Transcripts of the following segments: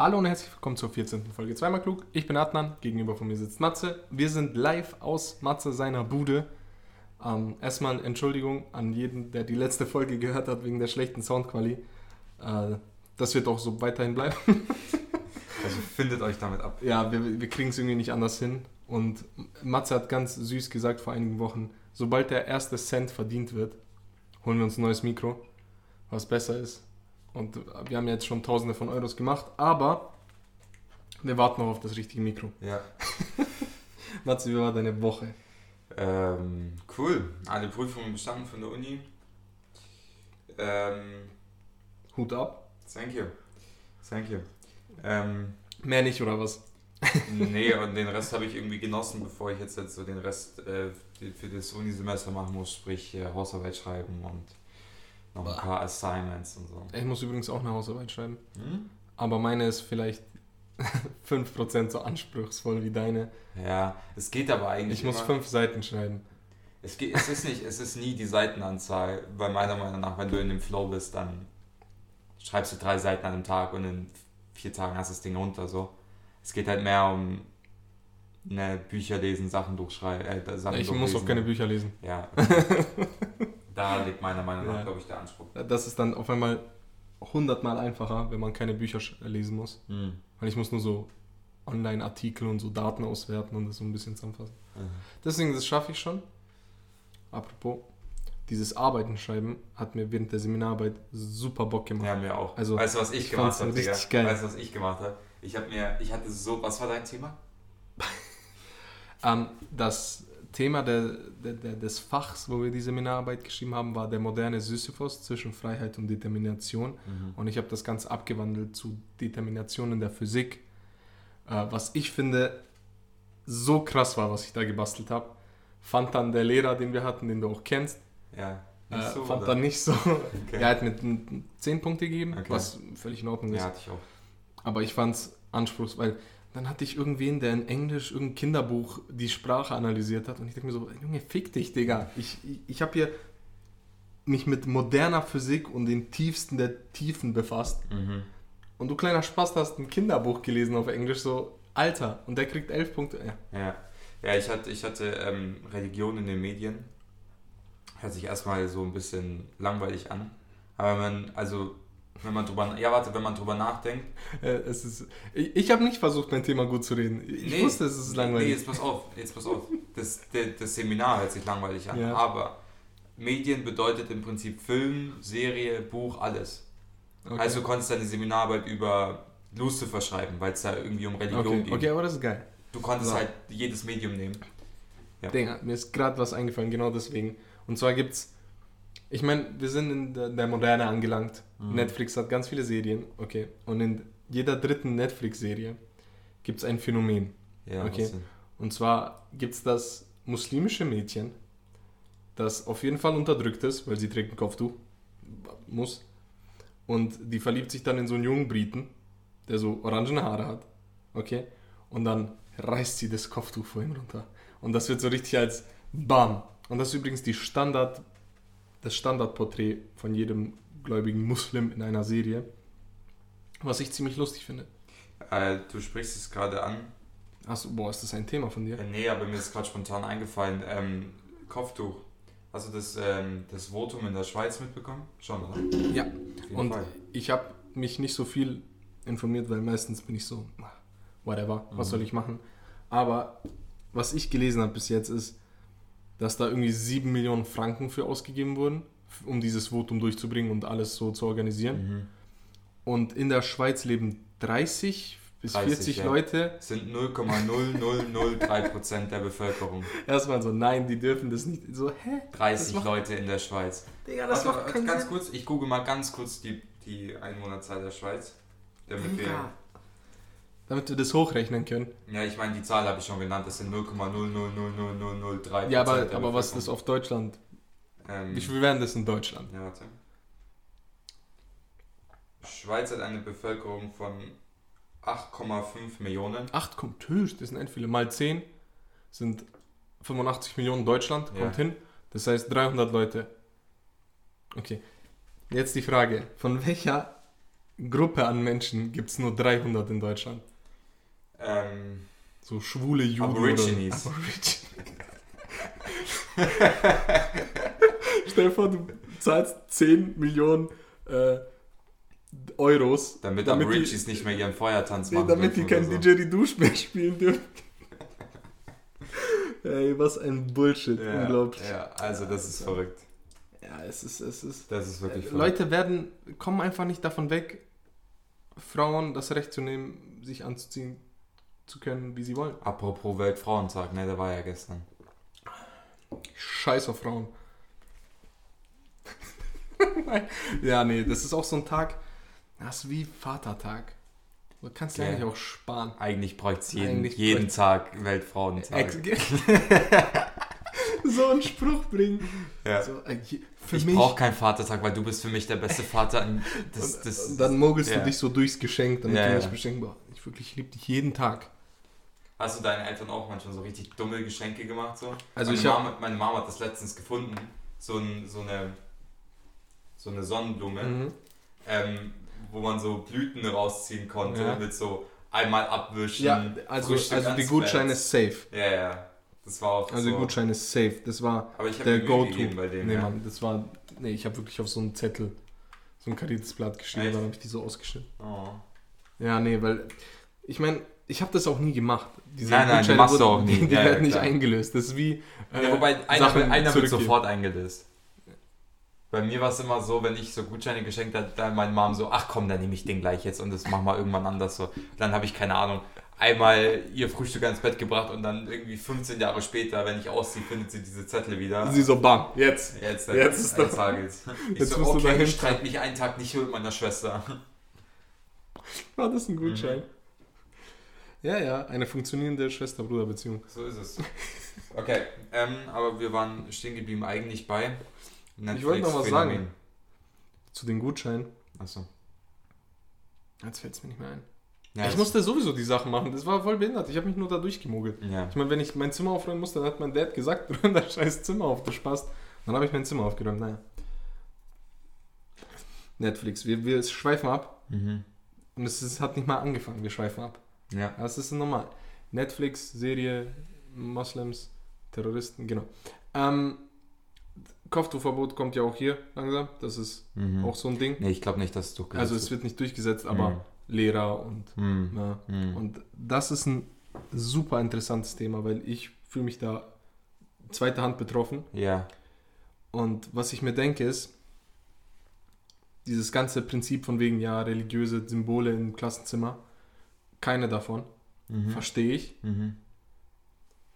Hallo und herzlich willkommen zur 14. Folge Zweimal Klug. Ich bin Adnan, gegenüber von mir sitzt Matze. Wir sind live aus Matze seiner Bude. Ähm, erstmal Entschuldigung an jeden, der die letzte Folge gehört hat wegen der schlechten Soundqualität. Äh, das wird auch so weiterhin bleiben. also findet euch damit ab. Ja, wir, wir kriegen es irgendwie nicht anders hin. Und Matze hat ganz süß gesagt vor einigen Wochen, sobald der erste Cent verdient wird, holen wir uns ein neues Mikro, was besser ist. Und wir haben jetzt schon tausende von Euros gemacht, aber wir warten noch auf das richtige Mikro. Ja. Matze, wie war deine Woche? Ähm, cool. Alle Prüfungen bestanden von der Uni. Ähm, Hut ab. Thank you. Thank you. Ähm, Mehr nicht, oder was? nee, und den Rest habe ich irgendwie genossen, bevor ich jetzt, jetzt so den Rest äh, für das Unisemester machen muss, sprich äh, Hausarbeit schreiben und noch ein paar Assignments und so. Ich muss übrigens auch eine Hausarbeit schreiben. Hm? Aber meine ist vielleicht 5% so anspruchsvoll wie deine. Ja, es geht aber eigentlich. Ich muss fünf Seiten schreiben. Es, geht, es, ist nicht, es ist nie die Seitenanzahl, weil meiner Meinung nach, wenn du in dem Flow bist, dann schreibst du drei Seiten an einem Tag und in vier Tagen hast du das Ding runter. So. Es geht halt mehr um ne, Bücher lesen, Sachen durchschreiben. Äh, Sachen ich muss auch keine Bücher lesen. Ja. Da liegt meiner Meinung nach, ja. glaube ich, der Anspruch. Das ist dann auf einmal hundertmal einfacher, wenn man keine Bücher lesen muss. Mhm. Weil ich muss nur so Online-Artikel und so Daten auswerten und das so ein bisschen zusammenfassen. Mhm. Deswegen, das schaffe ich schon. Apropos, dieses Arbeiten schreiben hat mir während der Seminararbeit super Bock gemacht. Ja, mir auch. Also, weißt du, was ich, ich gemacht habe? Richtig geil. Weißt du, was ich gemacht habe? Ich habe mir, ich hatte so, was war dein Thema? um, ähm, das Thema der, der, des Fachs, wo wir die Seminararbeit geschrieben haben, war der moderne Sisyphos zwischen Freiheit und Determination. Mhm. Und ich habe das Ganze abgewandelt zu Determination in der Physik, äh, was ich finde so krass war, was ich da gebastelt habe. Fand dann der Lehrer, den wir hatten, den du auch kennst, ja, äh, so, fand oder? dann nicht so. Okay. Er hat mir 10 Punkte gegeben, okay. was völlig in Ordnung ist. Ja, hatte ich auch. Aber ich fand es anspruchsvoll, weil dann hatte ich irgendwen, der in Englisch irgendein Kinderbuch die Sprache analysiert hat und ich denke mir so, Junge, fick dich, Digga. Ich, ich, ich habe hier mich mit moderner Physik und den tiefsten der Tiefen befasst. Mhm. Und du kleiner Spaß hast ein Kinderbuch gelesen auf Englisch, so, Alter, und der kriegt elf Punkte. Ja, ja. ja ich hatte, ich hatte ähm, Religion in den Medien. Hört sich erstmal so ein bisschen langweilig an. Aber man, also wenn man drüber, ja, warte, wenn man drüber nachdenkt. Äh, es ist, ich ich habe nicht versucht, mein Thema gut zu reden. Ich nee, wusste, es ist langweilig. Nee, jetzt pass auf, jetzt pass auf. Das, das Seminar hört sich langweilig an. Ja. Aber Medien bedeutet im Prinzip Film, Serie, Buch, alles. Okay. Also du konntest deine Seminararbeit über Lucifer schreiben, weil es da irgendwie um Religion okay. geht. Okay, aber das ist geil. Du konntest so. halt jedes Medium nehmen. Ja. Dinger, mir ist gerade was eingefallen, genau deswegen. Und zwar gibt es ich meine, wir sind in der, der Moderne angelangt. Mhm. Netflix hat ganz viele Serien, okay. Und in jeder dritten Netflix-Serie gibt es ein Phänomen. Ja, okay. Und zwar gibt es das muslimische Mädchen, das auf jeden Fall unterdrückt ist, weil sie trägt ein Kopftuch, muss. Und die verliebt sich dann in so einen jungen Briten, der so orangene Haare hat. Okay. Und dann reißt sie das Kopftuch vor ihm runter. Und das wird so richtig als BAM. Und das ist übrigens die Standard das Standardporträt von jedem gläubigen Muslim in einer Serie, was ich ziemlich lustig finde. Äh, du sprichst es gerade an. Achso, boah, ist das ein Thema von dir? Äh, nee, aber mir ist gerade spontan eingefallen. Ähm, Kopftuch. Hast du das, ähm, das Votum in der Schweiz mitbekommen? Schon, oder? Ja. Und Fall. ich habe mich nicht so viel informiert, weil meistens bin ich so, whatever, was mhm. soll ich machen? Aber was ich gelesen habe bis jetzt ist, dass da irgendwie 7 Millionen Franken für ausgegeben wurden, um dieses Votum durchzubringen und alles so zu organisieren. Mhm. Und in der Schweiz leben 30 bis 30, 40 ja. Leute. Sind 0,0003% der Bevölkerung. Erstmal so, nein, die dürfen das nicht. So, hä? 30 macht... Leute in der Schweiz. Digga, das also, macht ganz Sinn. kurz, ich google mal ganz kurz die, die Einwohnerzahl der Schweiz. Damit wir damit wir das hochrechnen können. Ja, ich meine, die Zahl habe ich schon genannt, das sind 0,0000003. Ja, aber, aber was ist das auf Deutschland? Ähm, Wie viel wären das in Deutschland? Ja, warte. Schweiz hat eine Bevölkerung von 8,5 Millionen. 8 kommt höchst, das sind echt viele. Mal 10 sind 85 Millionen Deutschland, kommt ja. hin. Das heißt 300 Leute. Okay. Jetzt die Frage, von welcher Gruppe an Menschen gibt es nur 300 in Deutschland? Ähm, So schwule Juden. Aborigines. Aborigines. Stell dir vor, du zahlst 10 Millionen äh, Euros, damit, Damit die- Aborigines nicht mehr ihren Feuertanz nee, machen damit die dürfen kein oder so. Didgeridoo mehr spielen dürfen. Ey, was ein Bullshit. Ja, Unglaublich. Ja, also das ist verrückt. Ja, es ist, es ist. Das ist wirklich Äh, verrückt. Leute werden, kommen einfach nicht davon weg, Frauen das Recht zu nehmen, sich anzuziehen zu können, wie sie wollen. Apropos Weltfrauentag, ne, der war ja gestern. Scheiß auf Frauen. ja, nee, das ist auch so ein Tag, das ist wie Vatertag. Du kannst ja Ja. eigentlich auch sparen. Eigentlich bräuchte es jeden, Eigentlich jeden bräuchte- Tag Weltfrauentag. So einen Spruch bringen. Ja. So, äh, ich brauche keinen Vatertag, weil du bist für mich der beste Vater. Das, das, und dann mogelst ja. du dich so durchs Geschenk, damit Ja, du ja. mich beschenken. Boah, ich wirklich liebe dich jeden Tag. Hast du deinen Eltern auch manchmal so richtig dumme Geschenke gemacht? So? Also meine, ich Mama, meine Mama hat das letztens gefunden. So, ein, so, eine, so eine Sonnenblume, Mhm. ähm, wo man so Blüten rausziehen konnte Ja. mit so einmal abwischen. Ja, also, also die Gutscheine Bett. ist safe. Ja, ja. Das war auch Also so. die Gutscheine ist safe. Das war Aber ich habe der Go-To. gegeben bei dem. Nee, ja. Mann, das war. Nee, ich habe wirklich auf so einen Zettel, so ein kariertes Blatt geschrieben, dann habe ich die so ausgeschnitten. Oh. Ja, nee, weil. Ich meine, ich habe das auch nie gemacht. Diese Nein, nein, du machst du auch nie. Die, die Ja, ja, werden nicht klar. eingelöst. Das ist wie. äh, Ja, wobei einer, Sachen einer wird sofort eingelöst. Bei mir war es immer so, wenn ich so Gutscheine geschenkt habe, dann meine Mom so, ach komm, dann nehme ich den gleich jetzt und das machen wir irgendwann anders so. Dann habe ich keine Ahnung, einmal ihr Frühstück ans Bett gebracht und dann irgendwie 15 Jahre später, wenn ich ausziehe, findet sie diese Zettel wieder. Sie so, bam, jetzt. Jetzt, Jetzt ist das-. Ich Jetzt so, musst du okay, dahin ich streite mich einen Tag nicht mit meiner Schwester. War das ein Gutschein? Mhm. Ja, ja, eine funktionierende Schwester-Bruder-Beziehung. So ist es. Okay, ähm, aber wir waren stehen geblieben eigentlich bei Ich wollte noch was sagen. Phänomen. Zu den Gutscheinen. Achso. Jetzt fällt es mir nicht mehr ein. Ja, ich musste sowieso die Sachen machen. Das war voll behindert. Ich habe mich nur da durchgemogelt. Ja. Ich meine, wenn ich mein Zimmer aufräumen musste, dann hat mein Dad gesagt, räum das scheiß Zimmer auf, du Spaß. Dann habe ich mein Zimmer aufgeräumt. Naja. Netflix, wir, wir schweifen ab. Mhm. Und es ist, hat nicht mal angefangen, wir schweifen ab. Ja. Das ist normal. Netflix, Serie, Moslems, Terroristen, genau. Ähm, Kopftuchverbot kommt ja auch hier langsam. Das ist Mhm. auch so ein Ding. Nee, ich glaube nicht, dass es durchgesetzt Also es wird nicht durchgesetzt, aber Mhm. Lehrer und Mhm. ja. Mhm. Und das ist ein super interessantes Thema, weil ich fühle mich da zweiter Hand betroffen. Ja. Und was ich mir denke ist, dieses ganze Prinzip von wegen, ja, religiöse Symbole im Klassenzimmer, keine davon, Mhm. verstehe ich. Mhm.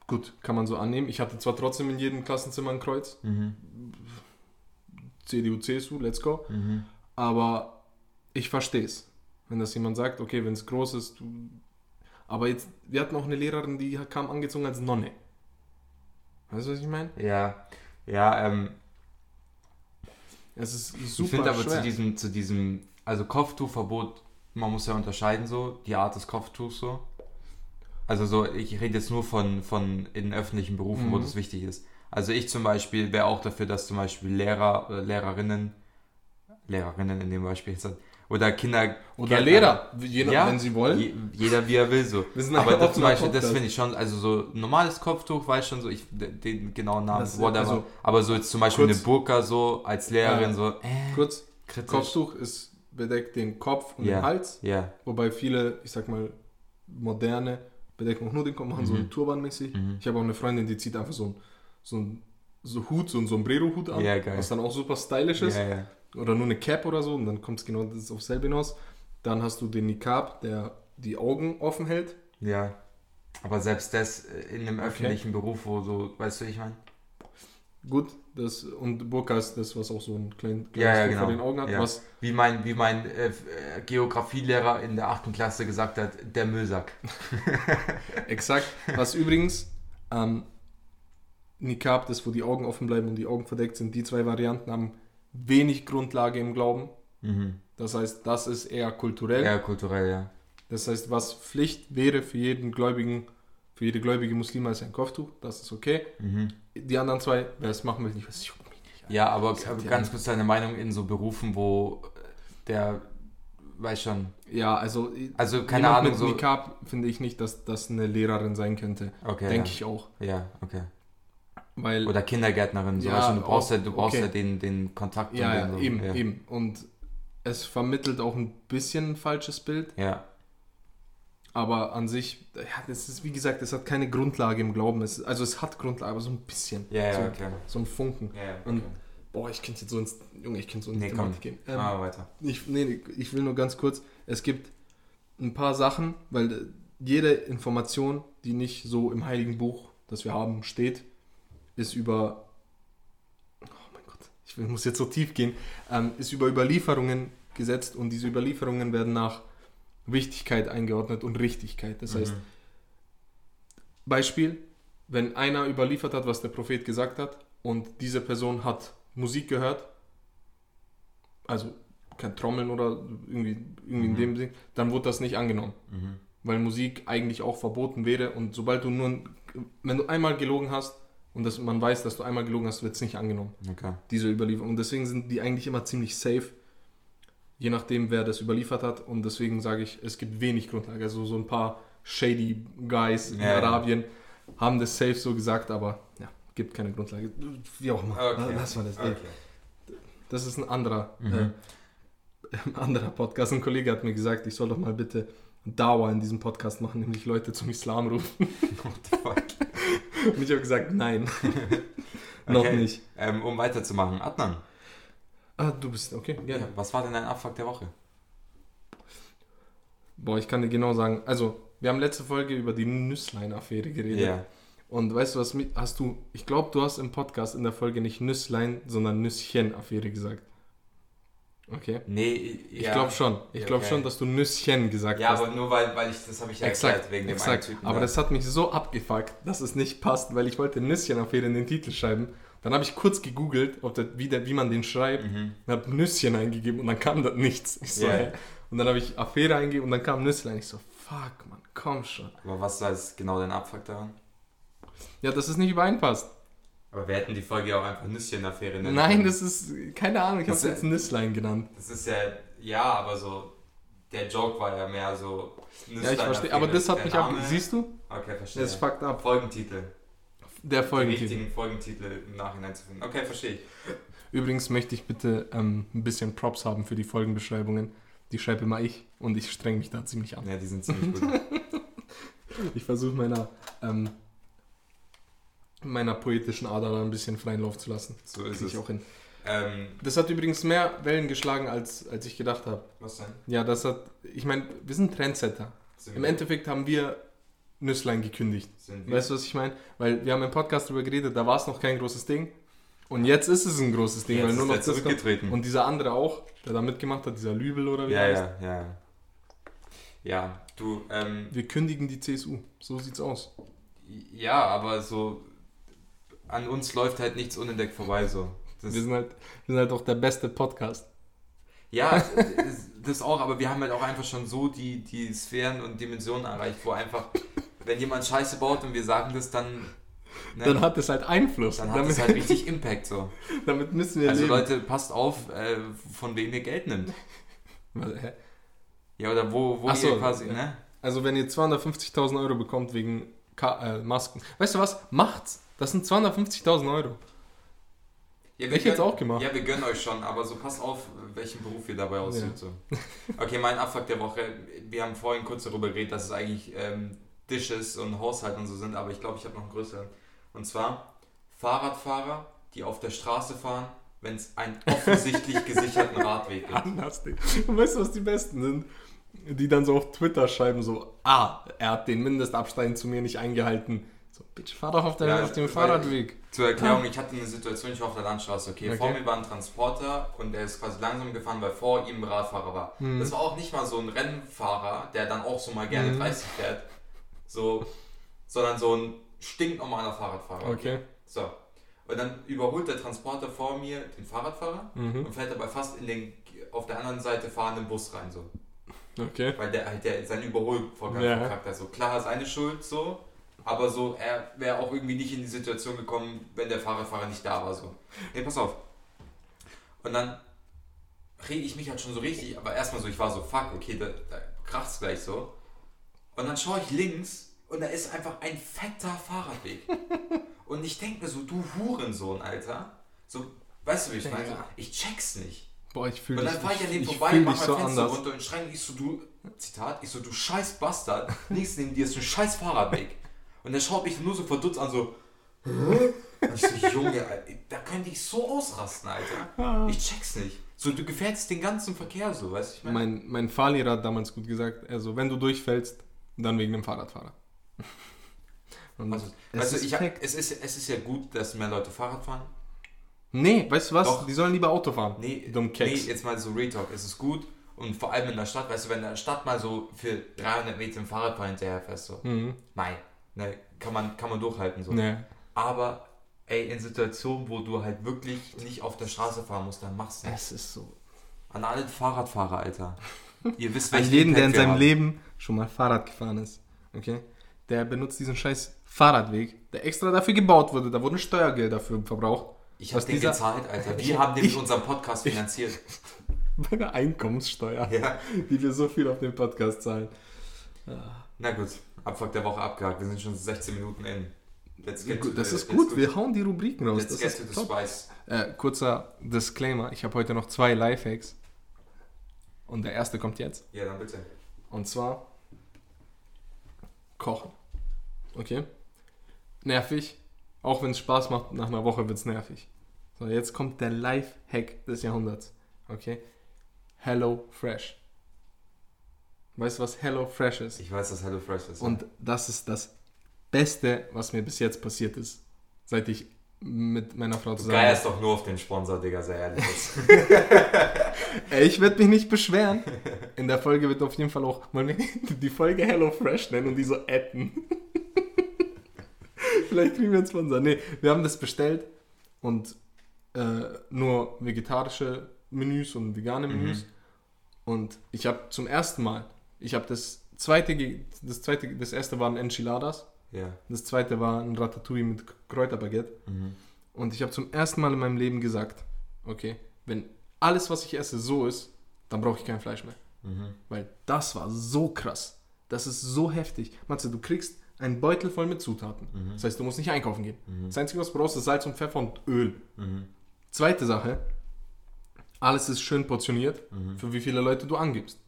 Gut, kann man so annehmen. Ich hatte zwar trotzdem in jedem Klassenzimmer ein Kreuz, Mhm. CDU, CSU, let's go, Mhm. aber ich verstehe es. Wenn das jemand sagt, okay, wenn es groß ist, du... aber jetzt, wir hatten auch eine Lehrerin, die kam angezogen als Nonne. Weißt du, was ich meine? Ja. Ja, ähm, Es ist ich super finde aber schwer. zu diesem, zu diesem, also Kopftuchverbot, man muss ja unterscheiden so, die Art des Kopftuchs so. Also so, ich rede jetzt nur von, von in öffentlichen Berufen, wo Mhm. das wichtig ist. Also ich zum Beispiel wäre auch dafür, dass zum Beispiel Lehrer oder Lehrerinnen, Lehrerinnen in dem Beispiel jetzt, oder Kinder Oder Gärtner- Lehrer, je, Ja, wenn sie wollen. Je, jeder wie er will so. Aber das zum Beispiel, das Podcast. finde ich schon, also so normales Kopftuch, weiß schon so, ich den genauen Namen, Das- whatever. also, aber so jetzt zum Beispiel kurz- eine Burka so als Lehrerin Ja. so, äh, Kurz, kritisch. Kopftuch ist bedeckt den Kopf und Ja. den Hals, Ja. wobei viele, ich sag mal, moderne bedecken auch nur den Kopf, machen so Mhm. einen Turban-mäßig. Mhm. Ich habe auch eine Freundin, die zieht einfach so ein, so ein so Hut, so ein Sombrero-Hut an, geil. was dann auch super stylisch ist. Oder nur eine Cap oder so und dann kommt es genau das aufs selbe hinaus. Dann hast du den Niqab, der die Augen offen hält. ja. Aber selbst das äh, in einem öffentlichen Beruf, wo so, weißt du, ich meine? Gut, das und Burka ist das, was auch so ein klein, kleines Ja, ja, genau. vor den Augen hat, Ja. was Wie mein, wie mein äh, äh, Geografielehrer in der 8. Klasse gesagt hat, der Müllsack. Exakt. Was übrigens ähm, Niqab, das wo die Augen offen bleiben und die Augen verdeckt sind, die zwei Varianten haben wenig Grundlage im Glauben. Mhm. Das heißt, das ist eher kulturell. Ja, kulturell, ja. Das heißt, was Pflicht wäre für jeden Gläubigen, für jede gläubige Muslima ist ein Kopftuch, das ist okay. Mhm. Die anderen zwei, wer es machen will, nicht, was juckt mich nicht. Ja, aber, ja ganz kurz deine Meinung in so Berufen, wo der weiß schon. Ja, also. Also, keine Ahnung, Mit so- Nikab finde ich nicht, dass das eine Lehrerin sein könnte. Okay. Denke ja. ich auch. Ja, okay. Weil. Oder Kindergärtnerin, so Ja, weißt du, du brauchst ja, auch- du brauchst okay. ja den, den Kontakt. ja, und ja, den so. eben, ja. eben. Und es vermittelt auch ein bisschen ein falsches Bild. Ja, Aber an sich, ja, das ist, wie gesagt, es hat keine Grundlage im Glauben. Es, also es hat Grundlage, aber so ein bisschen. ja, so, ja, okay. so ein Funken. Ja, ja, Und- okay. Boah, ich könnte jetzt so ins, Junge, ich könnte so ins Nee, Thematik komm. gehen. Ähm, Ah, weiter. ich, nee, ich will nur ganz kurz, es gibt ein paar Sachen, weil jede Information, die nicht so im Heiligen Buch, das wir haben, steht, ist über, oh mein Gott, ich will- muss jetzt so tief gehen, ähm, ist über Überlieferungen gesetzt und diese Überlieferungen werden nach Wichtigkeit eingeordnet und Richtigkeit. Das heißt, Mhm. Beispiel, wenn einer überliefert hat, was der Prophet gesagt hat und diese Person hat Musik gehört, also kein Trommeln oder irgendwie, irgendwie in Mhm. dem Sinn, dann wurde das nicht angenommen. Mhm. Weil Musik eigentlich auch verboten wäre und sobald du nur, wenn du einmal gelogen hast und das, man weiß, dass du einmal gelogen hast, wird es nicht angenommen, Okay. diese Überlieferung. Und deswegen sind die eigentlich immer ziemlich safe, je nachdem, wer das überliefert hat. Und deswegen sage ich, es gibt wenig Grundlage. Also so ein paar shady Guys in Ja, ja. Arabien haben das safe so gesagt, aber ja, gibt keine Grundlage. Wie auch immer. Okay. Lass mal das. okay. Das ist ein anderer, Mhm. äh, ein anderer Podcast. Ein Kollege hat mir gesagt, ich soll doch mal bitte Dauer in diesem Podcast machen, nämlich Leute zum Islam rufen. What the fuck? Und ich habe gesagt, nein. Noch Okay. nicht. Ähm, um weiterzumachen, Adnan, Ah, du bist, okay, gerne. was war denn dein Abfuck der Woche? Boah, ich kann dir genau sagen, also, wir haben letzte Folge über die Nüsslein-Affäre geredet. Ja. Und weißt du was, hast du, ich glaube, du hast im Podcast in der Folge nicht Nüsslein, sondern Nüsschen-Affäre gesagt. Okay? Nee, Ich ja. glaube schon. Ich Ja, glaube okay. schon, dass du Nüsschen gesagt Ja, hast. aber nur weil, weil ich, das habe ich ja exakt, erklärt, wegen dem exakt. Typen. aber da. das hat mich so abgefuckt, dass es nicht passt, weil ich wollte Nüsschen-Affäre in den Titel schreiben. Dann habe ich kurz gegoogelt, ob der, wie, der, wie man den schreibt. Mhm. und habe Nüsschen eingegeben und dann kam da nichts. Ich so, hä? Und dann habe ich Affäre eingegeben und dann kam Nüsslein. Ich so, fuck, man, komm schon. Aber was jetzt genau dein Abfuck daran? Ja, dass es nicht übereinpasst. Aber wir hätten die Folge ja auch einfach Nüsschen-Affäre nennen Nein, das ist, keine Ahnung, ich habe Das es ist- jetzt Nüsslein genannt. Das ist ja, ja, aber so, der Joke war ja mehr so. Ja, ich verstehe, aber das hat mich ab... Siehst du? Okay, verstehe. Das fuckt ab. Folgentitel. Der Folgentitel. richtigen Folgentitel im Nachhinein zu finden. Okay, verstehe ich. Übrigens möchte ich bitte ähm, ein bisschen Props haben für die Folgenbeschreibungen. Die schreibe immer ich und ich streng mich da ziemlich an. Ja, die sind ziemlich gut. Ich versuche meiner, ähm, meiner poetischen Ader da ein bisschen freien Lauf zu lassen. So ist Krieg ich es. auch hin. Ähm, Das hat übrigens mehr Wellen geschlagen, als, als ich gedacht habe. was denn? Ja, das hat. Ich meine, wir sind Trendsetter. Sind Im wir- Endeffekt haben wir Nüsslein gekündigt. Weißt du, was ich meine? Weil wir haben im Podcast darüber geredet, da war es noch kein großes Ding. Und jetzt ist es ein großes Ding, Jetzt weil nur noch zurückgetreten. Und dieser andere auch, der da mitgemacht hat, dieser Lübel oder wie ja, heißt. ja, ja. Ja, du, ähm, Wir kündigen die CSU. So sieht's aus. ja, aber so, an uns läuft halt nichts unentdeckt vorbei, so. Das, Wir sind halt, wir sind halt auch der beste Podcast. Ja, das- das auch, aber wir haben halt auch einfach schon so die, die Sphären und Dimensionen erreicht, wo einfach, wenn jemand Scheiße baut und wir sagen das, dann, ne, Dann hat es halt Einfluss. dann hat damit, es halt richtig Impact, so. damit müssen wir Also leben. Leute, passt auf, äh, von wem ihr Geld nimmt. Hä? Ja, oder wo, wo so, ihr quasi, ja. ne? Also wenn ihr 250.000 Euro bekommt wegen Ka äh, Masken. Weißt du was? Macht's. Das sind 250.000 Euro. Ja, Hätte ich jetzt auch gemacht. Ja, wir gönnen euch schon, aber so passt auf, welchen Beruf ihr dabei ausübt. Ja. So. Okay, mein Abfuck der Woche. Wir haben vorhin kurz darüber geredet, dass es eigentlich ähm, Dishes und Haushalt und so sind, aber ich glaube, ich habe noch einen größeren. Und zwar Fahrradfahrer, die auf der Straße fahren, wenn es einen offensichtlich gesicherten Radweg gibt. Anders. Und weißt du, was die Besten sind? Die dann so auf Twitter schreiben so, ah, er hat den Mindestabstand zu mir nicht eingehalten. Bitch, fahr doch auf, der, Ja, auf dem Fahrradweg. Zur Erklärung, ich hatte eine Situation, ich war auf der Landstraße, okay, Okay. vor mir war ein Transporter und der ist quasi langsam gefahren, weil vor ihm ein Radfahrer war. Mhm. Das war auch nicht mal so ein Rennfahrer, der dann auch so mal gerne Mhm. 30 fährt, so, sondern so ein stinknormaler Fahrradfahrer. Okay. So. Und dann überholt der Transporter vor mir den Fahrradfahrer Mhm. und fährt dabei fast in den auf der anderen Seite fahrenden Bus rein, so. Okay. Weil der halt der, seinen Überholvorgang Ja. verkackt hat. So klar, seine Schuld so, aber so, er wäre auch irgendwie nicht in die Situation gekommen, wenn der Fahrradfahrer nicht da war. So. Nee, pass auf. Und dann rege ich mich halt schon so richtig, aber erstmal so, ich war so, fuck, okay, da, da kracht's gleich so. Und dann schaue ich links und da ist einfach ein fetter Fahrradweg. und ich denke mir so, du Hurensohn, Alter. So, weißt du, wie ich meine? Ja. Ich check's nicht. Boah, ich fühle Und dich. dann fahre ich an dem vorbei, mach mein so Fenster anders. runter und schreie, ich so, du, Zitat, ich so, du scheiß Bastard, links neben dir ist ein scheiß Fahrradweg. Und er schaut mich nur so verdutzt an, so? Und ich so, Junge, da könnte ich so ausrasten, Alter. Ich check's nicht. So, du gefährdest den ganzen Verkehr so, weißt du, ich meine? Mein, mein Fahrlehrer hat damals gut gesagt, also wenn du durchfällst, dann wegen dem Fahrradfahrer. Und Also, es du, ist ich es, ist, es ist ja gut, dass mehr Leute Fahrrad fahren. Nee, weißt du was? Doch. Die sollen lieber Auto fahren. Nee, Dumm nee, Keks. jetzt mal so Retalk, es ist gut. Und vor allem in der Stadt, weißt du, wenn in der Stadt mal so für 300 Meter im Fahrradfahren hinterher fährst, so, Mhm. nein, ne, kann man, kann man durchhalten, so. Nee. Aber, ey, in Situationen, wo du halt wirklich nicht auf der Straße fahren musst, dann mach's nicht. Es ist so. An alle Fahrradfahrer, Alter. Ihr wisst, An welchen jeden, der in seinem haben. Leben schon mal Fahrrad gefahren ist, okay? Der benutzt diesen scheiß Fahrradweg, der extra dafür gebaut wurde. Da wurden Steuergelder dafür verbraucht. Ich hab den dieser- gezahlt, Alter. Ich- Wir haben den mit ich- unserem Podcast finanziert. Bei der Einkommenssteuer, ja. die wir so viel auf den Podcast zahlen. Na gut, Abfuck der Woche abgehakt. Wir sind schon 16 Minuten in. Let's get to Das the- ist gut, wir hauen die Rubriken raus. Let's Das get ist to the spice. Äh, kurzer Disclaimer, ich habe heute noch zwei Lifehacks. Und der erste kommt jetzt. Ja, dann bitte. Und zwar kochen. Okay? Nervig. Auch wenn es Spaß macht, nach einer Woche wird es nervig. So, jetzt kommt der Life-Hack des Jahrhunderts. Okay? Hello Fresh. Weißt du, was Hello Fresh ist? Ich weiß, dass Hello Fresh ist. Und das ist das Beste, was mir bis jetzt passiert ist, seit ich mit meiner Frau zusammen geierst doch nur auf den Sponsor, Digga, sehr ehrlich. Ey, ich werde mich nicht beschweren. In der Folge wird auf jeden Fall auch mal die Folge Hello Fresh nennen und die so adden. Vielleicht kriegen wir einen Sponsor. Nee, wir haben das bestellt und äh, nur vegetarische Menüs und vegane Menüs. Und ich habe zum ersten Mal, ich habe das zweite, das zweite, das erste waren Enchiladas, ja. das zweite war ein Ratatouille mit Kräuterbaguette. Mhm. Und ich habe zum ersten Mal in meinem Leben gesagt, okay, wenn alles, was ich esse, so ist, dann brauche ich kein Fleisch mehr. Mhm. Weil das war so krass. Das ist so heftig. Matze, du kriegst einen Beutel voll mit Zutaten. Mhm. Das heißt, du musst nicht einkaufen gehen. Das Einzige, was du brauchst, ist Salz und Pfeffer und Öl. Mhm. Zweite Sache, alles ist schön portioniert, Mhm. für wie viele Leute du angibst.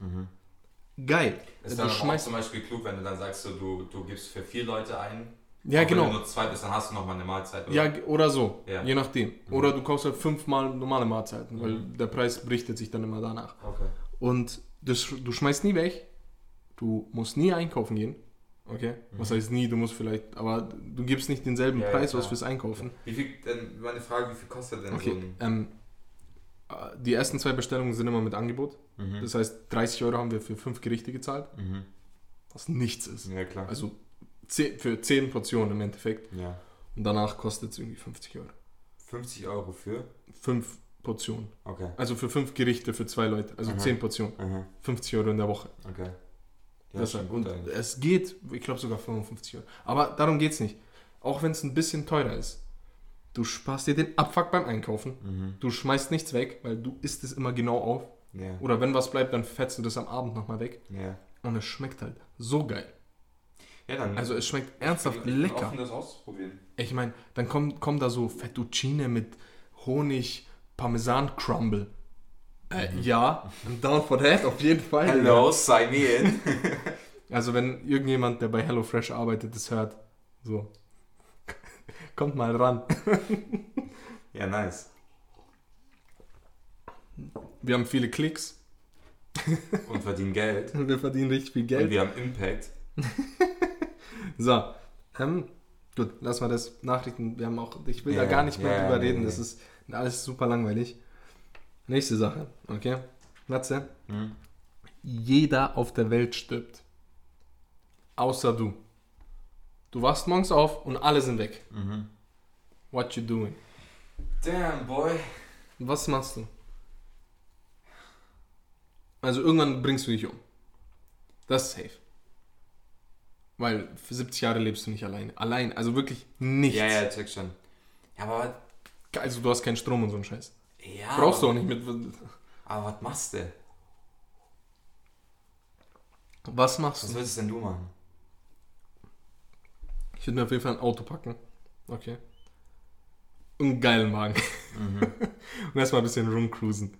Mhm. Geil. Ist du dann auch schmeißt, zum Beispiel klug, wenn du dann sagst, so, du, du gibst für vier Leute ein. ja, auch Wenn genau. du nur zwei bist, dann hast du nochmal eine Mahlzeit. Oder? Ja, oder so, Ja. je nachdem. Oder du kaufst halt fünfmal normale Mahlzeiten, weil Mhm. der Preis richtet sich dann immer danach. Okay. Und das, du schmeißt nie weg. Du musst nie einkaufen gehen. Okay? Was heißt nie? Du musst vielleicht, aber du gibst nicht denselben Mhm. Ja, ja, Preis klar. aus fürs Einkaufen. Wie viel, denn, meine Frage, wie viel kostet denn so Okay. ein. Ähm, äh, die ersten zwei Bestellungen sind immer mit Angebot. Mhm. Das heißt, 30 Euro haben wir für fünf Gerichte gezahlt, Mhm. was nichts ist. Ja, klar. Also für 10 Portionen im Endeffekt. ja. Und danach kostet es irgendwie 50 Euro. 50 Euro für? Fünf Portionen. Okay. Also für fünf Gerichte für zwei Leute. Also Aha. 10 Portionen. Mhm. 50 Euro in der Woche. Okay. Ja, Das schon und gut eigentlich. es geht, ich glaube sogar 55 Euro. Aber darum geht es nicht. Auch wenn es ein bisschen teurer ist. Du sparst dir den Abfuck beim Einkaufen. Mhm. Du schmeißt nichts weg, weil du isst es immer genau auf. Ja. Oder wenn was bleibt, dann fetzt du das am Abend nochmal weg. Ja. Und es schmeckt halt so geil. Ja, dann. Also es schmeckt ernsthaft ich lecker. Offen, das auszuprobieren. Ich meine, dann kommen, kommen da so Fettuccine mit Honig, Parmesan Crumble. Äh, ja, I'm down for that, auf jeden Fall. Hello, sign me in. Also wenn irgendjemand, der bei HelloFresh arbeitet, das hört, so, kommt mal ran. ja, nice. Wir haben viele Klicks, Und verdienen Geld. wir verdienen richtig viel Und Geld. wir haben Impact. So, ähm, gut, lassen wir das Nachrichten. Wir haben auch, ich will da Ja, gar nicht mehr ja, drüber reden, nee. das ist alles super langweilig. Nächste Sache, okay? Matze, Hm? jeder auf der Welt stirbt. Außer du. Du wachst morgens auf und alle sind weg. Mhm. What you doing? Damn, boy. Was machst du? Also irgendwann bringst du dich um. Das ist safe. Weil für 70 Jahre lebst du nicht alleine. Allein, also wirklich nichts. Ja, ja, check schon. Ja, aber. Also du hast keinen Strom und so einen Scheiß. Ja. Brauchst du auch nicht mit. Aber was machst du? Was machst Was du? würdest denn du machen? Ich würde mir auf jeden Fall ein Auto packen. Okay. Und einen geilen Wagen. Mhm. Und erstmal ein bisschen rumcruisen.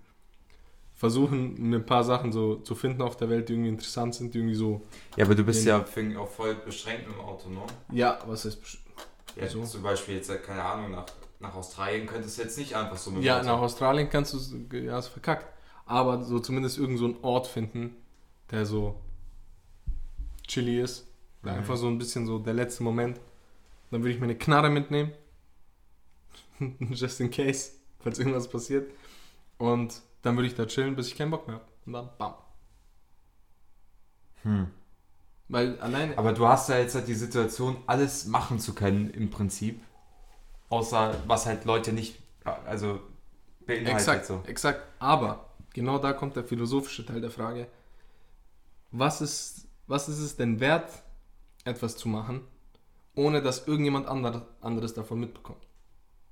Versuchen, mir ein paar Sachen so zu finden auf der Welt, die irgendwie interessant sind, die irgendwie so. Ja, aber du bist ja auch voll beschränkt dem Auto, ne? Ja, was heißt. besch- Ja? Zum Beispiel jetzt, äh, keine Ahnung, nach, nach Australien könntest du jetzt nicht einfach so mit Ja, Auto. nach Australien kannst du. Ja, ist verkackt. Aber so zumindest irgend so einen Ort finden, der so chilly ist. Mhm. Einfach so ein bisschen so der letzte Moment. Dann würde ich mir eine Knarre mitnehmen. Just in case, falls irgendwas passiert. Und dann würde ich da chillen, bis ich keinen Bock mehr habe. Und dann bam. Hm. Weil alleine. Aber du hast ja jetzt halt die Situation, alles machen zu können im Prinzip. Außer was halt Leute nicht, also beinhaltet Exakt, so. exakt. Aber genau da kommt der philosophische Teil der Frage. Was ist, was ist es denn wert, etwas zu machen, ohne dass irgendjemand ander- anderes davon mitbekommt?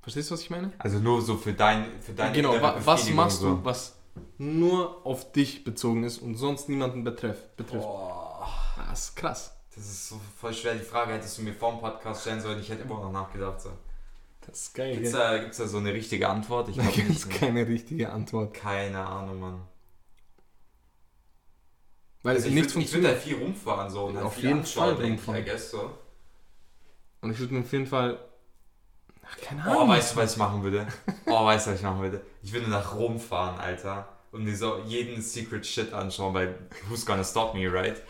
Verstehst du, was ich meine? Also nur so für dein, für deine genau, wa was machst so. du, was nur auf dich bezogen ist und sonst niemanden betreff, betrifft? Boah, Das ist krass. das ist so voll schwer. Die Frage hättest du mir vor dem Podcast stellen sollen. Ich hätte immer noch nachgedacht. So. Das ist geil. Gibt's gell? da, gibt's da so eine richtige Antwort? Ich Da gibt es ne? keine richtige Antwort. Keine Ahnung, Mann. Weil Also ich nichts würde würd da funktioniert. viel rumfahren so und Auf viel jeden Fall denke ich, rumfahren. I guess so. Und ich würde mir auf jeden Fall. Ach, keine Oh, Ahnung. weißt du, was ich machen würde? Oh, weißt du, was ich machen würde? Ich würde nach Rom fahren, Alter. Und mir so jeden Secret Shit anschauen, weil who's gonna stop me, right?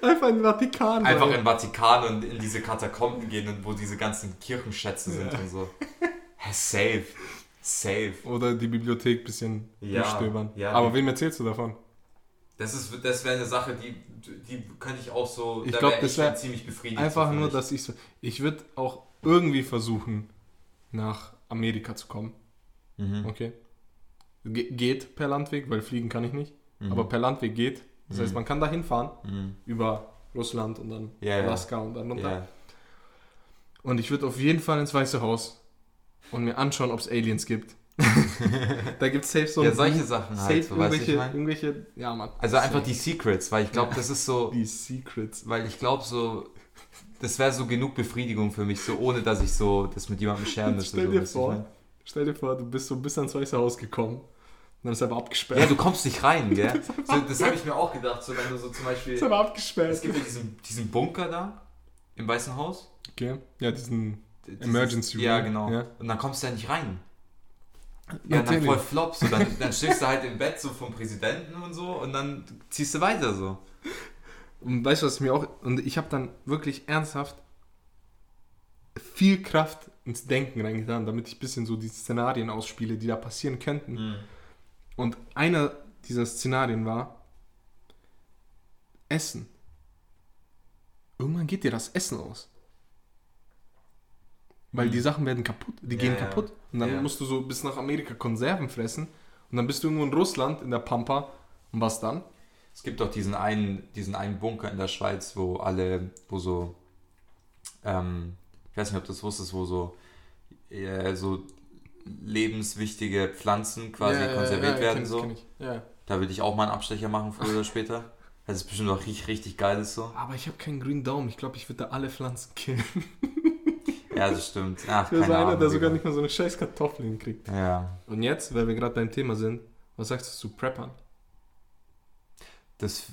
Einfach in den Vatikan. Einfach in Vatikan und in diese Katakomben gehen und wo diese ganzen Kirchenschätze sind und so. Hä, safe. Safe. Oder die Bibliothek ein bisschen Ja, durchstöbern. ja, Aber wem erzählst du davon? Das, ist, das wäre eine Sache, die, die könnte ich auch so. Ich da glaub, wär das ich wär dann ziemlich befriedigt. Einfach nur, dass ich so. Ich würde auch irgendwie versuchen, nach Amerika zu kommen. Mhm. Okay. Ge geht per Landweg, weil fliegen kann ich nicht. Mhm. Aber per Landweg geht. Das heißt, Mhm. man kann da hinfahren Mhm. über Russland und dann ja. Alaska und dann runter. Ja. Und ich würde auf jeden Fall ins Weiße Haus und mir anschauen, ob es Aliens gibt. Da gibt es safe so ja, solche Sachen safe halt, so, weißt du, irgendwelche, ich mein? irgendwelche, ja Mann. Also einfach die Secrets, weil ich glaube, das ist so. die Secrets. Weil ich glaube so, das wäre so genug Befriedigung für mich, so ohne dass ich so das mit jemandem scheren müsste. stell so, dir vor, ich mein? Stell dir vor, du bist so bis ans Weiße Haus gekommen. Und dann ist er aber abgesperrt. Ja, du kommst nicht rein, gell? So, das habe ich mir auch gedacht, so wenn du so zum Beispiel. ist aber abgesperrt. Es gibt ja diesen, diesen Bunker da im Weißen Haus. Okay. Ja, diesen. Dieses- Emergency Ja, Room, genau. ja. Und dann kommst du ja nicht rein. Ja, dann voll flop. So, dann, dann stehst du halt im Bett so vom Präsidenten und so und dann ziehst du weiter so. Und weißt du, was mir auch. Und ich habe dann wirklich ernsthaft viel Kraft ins Denken reingetan, damit ich ein bisschen so die Szenarien ausspiele, die da passieren könnten. Und einer dieser Szenarien war Essen. Irgendwann geht dir das Essen aus. Weil Mhm. die Sachen werden kaputt, die Ja, gehen ja. kaputt. Und dann Ja. musst du so bis nach Amerika Konserven fressen. Und dann bist du irgendwo in Russland, in der Pampa. Und was dann? Es gibt doch diesen einen, diesen einen Bunker in der Schweiz, wo alle, wo so, ähm, ich weiß nicht, ob du das wusstest, wo so, äh, so lebenswichtige Pflanzen quasi Ja, ja, konserviert ja, werden. ich, so. kenn ich. Ja. Da würde ich auch mal einen Abstecher machen, früher oder später. Das ist bestimmt auch richtig, richtig geiles so. Aber ich habe keinen grünen Daumen. Ich glaube, ich würde da alle Pflanzen killen. Ja, das stimmt. Ach, so keine einer, Ahnung. der sogar nicht mal so eine scheiß Kartoffel hinkriegt. Ja, Und jetzt, weil wir gerade beim Thema sind, was sagst du zu Preppern? das.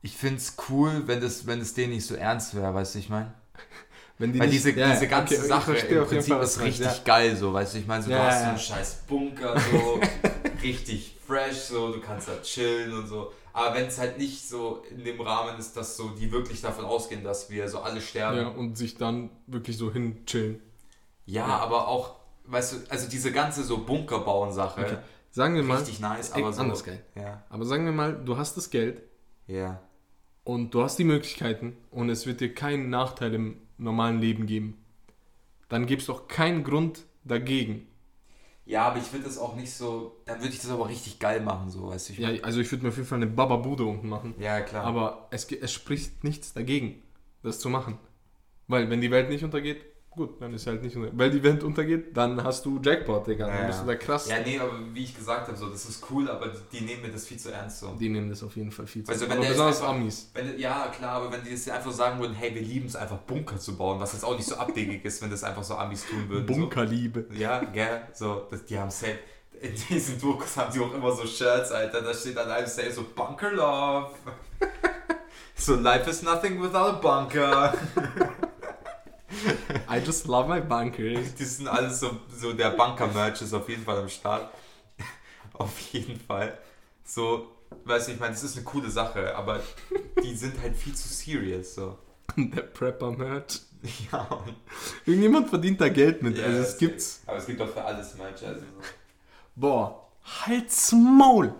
Ich finde es cool, wenn das, wenn es denen nicht so ernst wäre, weißt du, ich meine? Wenn die Weil nicht- diese, ja, diese ganze okay, Sache im Prinzip Fall, ist meinst, richtig ja. geil, so, weißt du, ich meine, so, Ja, du hast ja, so einen scheiß Bunker, so, richtig fresh, so, du kannst da chillen und so. Aber wenn es halt nicht so in dem Rahmen ist, dass so die wirklich davon ausgehen, dass wir so alle sterben. Ja, und sich dann wirklich so hinchillen. Ja, Ja. aber auch, weißt du, also diese ganze so Bunkerbauen-Sache, Okay. Sagen wir mal, richtig nice, aber so. anders geil. Ja, aber sagen wir mal, du hast das Geld ja. und du hast die Möglichkeiten und es wird dir keinen Nachteil im normalen Leben geben. Dann gibt es doch keinen Grund dagegen. Ja, aber ich würde das auch nicht so, dann würde ich das aber richtig geil machen, so, weißt du. Ich Ja, also ich würde mir auf jeden Fall eine Bababude unten machen. ja klar. Aber es, es spricht nichts dagegen, das zu machen. Weil wenn die Welt nicht untergeht, gut, dann ist halt nicht unter Weil die Welt untergeht, dann hast du Jackpot, Digga. Dann Ja, bist du da krass. Ja, nee, aber wie ich gesagt habe, so, das ist cool, aber die nehmen mir das viel zu ernst so. Die nehmen das auf jeden Fall viel zu. Also, der jetzt besonders einfach- Amis. Wenn, ja, klar, aber wenn die jetzt einfach sagen würden, hey, wir lieben es einfach Bunker zu bauen, was jetzt auch nicht so abwegig ist, wenn das einfach so Amis tun würden. Bunkerliebe. So. Ja, gell, so, das, die haben safe, in diesen Dokus haben die auch immer so Shirts, Alter, da steht an einem safe so Bunker Love. so, life is nothing without a bunker. I just love my bunkers. Die sind alles so, so der Bunker-Merch ist auf jeden Fall am Start. auf jeden Fall. So, weiß nicht, ich meine, das ist eine coole Sache, aber die sind halt viel zu serious, so. Der Prepper-Merch. Ja, Irgendjemand verdient da Geld mit. Ja, also es gibt's. Aber es gibt doch für alles Merch, also so. Boah. Halt's Maul.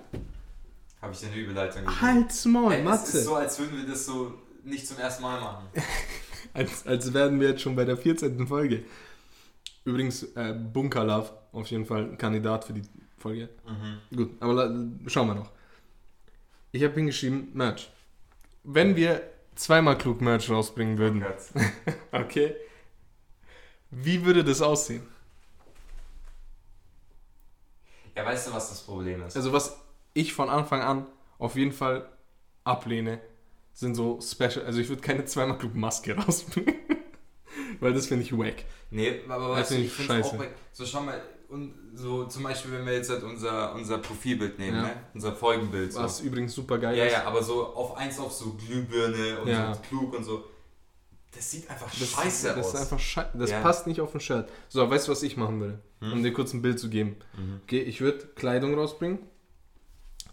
Habe ich dir eine Überleitung gegeben. Halt's Maul, Ey, es Matze. ist so, als würden wir das so nicht zum ersten Mal machen. Als, als wären wir jetzt schon bei der 14. Folge. Übrigens, äh, Bunker Love, auf jeden Fall ein Kandidat für die Folge. Mhm. Gut, aber schauen wir noch. Ich habe hingeschrieben, Merch. Wenn wir zweimal klug Merch rausbringen würden, okay, wie würde das aussehen? Ja, weißt du, was das Problem ist? Also was ich von Anfang an auf jeden Fall ablehne, sind so Special, also ich würde keine zweimal klug Maske rausbringen. Weil das finde ich wack. Nee, aber weißt du, ich finde auch bei, so schau mal, und so zum Beispiel, wenn wir jetzt halt unser, unser Profilbild nehmen, Ja. ne? unser Folgenbild. So. Was übrigens super geil Ja, ist. ja, aber so auf eins auf so Glühbirne und Ja. so klug und so. Das sieht einfach Das, scheiße das aus. ist einfach scheiße. Das Ja. passt nicht auf ein Shirt. So, weißt du, was ich machen würde? Hm? Um dir kurz ein Bild zu geben. Mhm. Okay, ich würde Kleidung rausbringen.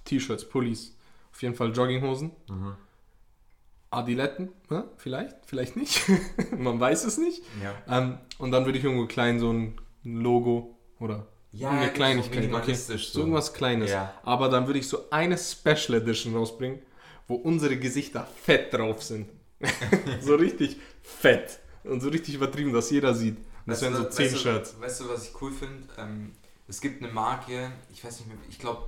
T-Shirts, Pullis. Auf jeden Fall Jogginghosen. Mhm. Adiletten. Ja, vielleicht, vielleicht nicht. Man weiß es nicht. Ja. Ähm, und dann würde ich irgendwo klein so ein Logo oder Ja, so Kleinigkeit. okay. minimalistisch So irgendwas Kleines. Ja. Aber dann würde ich so eine Special Edition rausbringen, wo unsere Gesichter fett drauf sind. so richtig fett. Und so richtig übertrieben, dass jeder sieht. Das Weißt wären so weißt 10 du, Shirts. Weißt du, was ich cool finde? Ähm, es gibt eine Marke, ich weiß nicht mehr, ich glaube?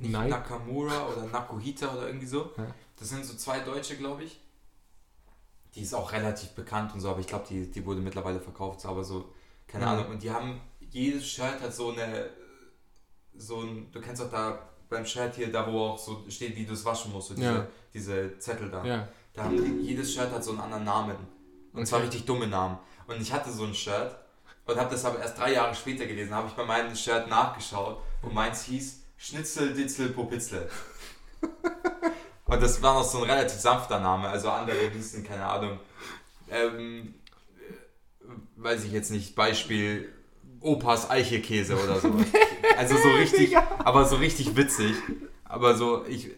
Nakamura oder Nakuhita oder irgendwie so. Ja. Das sind so zwei Deutsche, glaube ich. Die ist auch relativ bekannt und so, aber ich glaube, die, die wurde mittlerweile verkauft, so, aber so, keine Mhm. Ahnung. Und die haben, jedes Shirt hat so eine, so ein, du kennst auch da beim Shirt hier, da wo auch so steht, wie du es waschen musst, so diese, Ja. diese Zettel da. Ja. Da haben die, jedes Shirt hat so einen anderen Namen. Und zwar Okay. richtig dumme Namen. Und ich hatte so ein Shirt und habe das aber erst drei Jahre später gelesen. habe ich bei meinem Shirt nachgeschaut und meins hieß Schnitzel, Ditzel, Popitzel. und das war noch so ein relativ sanfter Name. Also andere hießen, keine Ahnung, ähm, äh, weiß ich jetzt nicht, Beispiel Opas Eichelkäse oder so. Also so richtig, aber so richtig witzig. Aber so, ich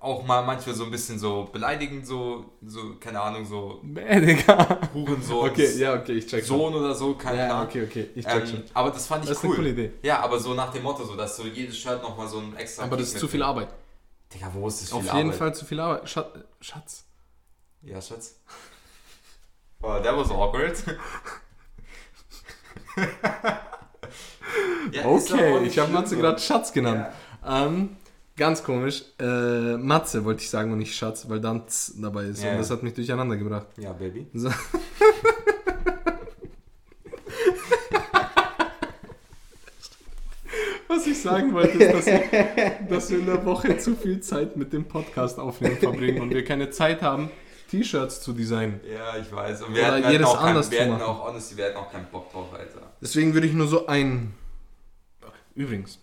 auch mal manchmal so ein bisschen so beleidigend, so, so keine Ahnung, so Digga. Hurensohn, Okay, ja, okay, ich check schon. Sohn oder so, keine Ja, Ahnung. okay, okay, ich check Ähm, schon. aber das fand ich Das ist cool. eine coole Idee. Ja, aber so nach dem Motto, so dass so jedes Shirt nochmal so ein extra. Aber das Kick ist zu viel. Arbeit. Digga, wo ist das viel Auf Arbeit? jeden Fall zu viel Arbeit. Schatz. Schatz. Ja, Schatz. Oh, that was awkward. Ja, Okay, ich habe Matze gerade Schatz genannt. Ja. Ähm, ganz komisch. Äh, Matze wollte ich sagen und nicht Schatz, weil dann Z dabei ist. Ja, und das hat mich durcheinander gebracht. ja, Baby. So. Was ich sagen wollte, ist, dass wir, dass wir in der Woche zu viel Zeit mit dem Podcast aufnehmen verbringen und wir keine Zeit haben, T-Shirts zu designen. Ja, ich weiß. Und Oder wir hatten, jedes auch anders wir zu hatten auch, honestly, wir hatten auch keinen Bock drauf, Alter. Deswegen würde ich nur so ein. Übrigens,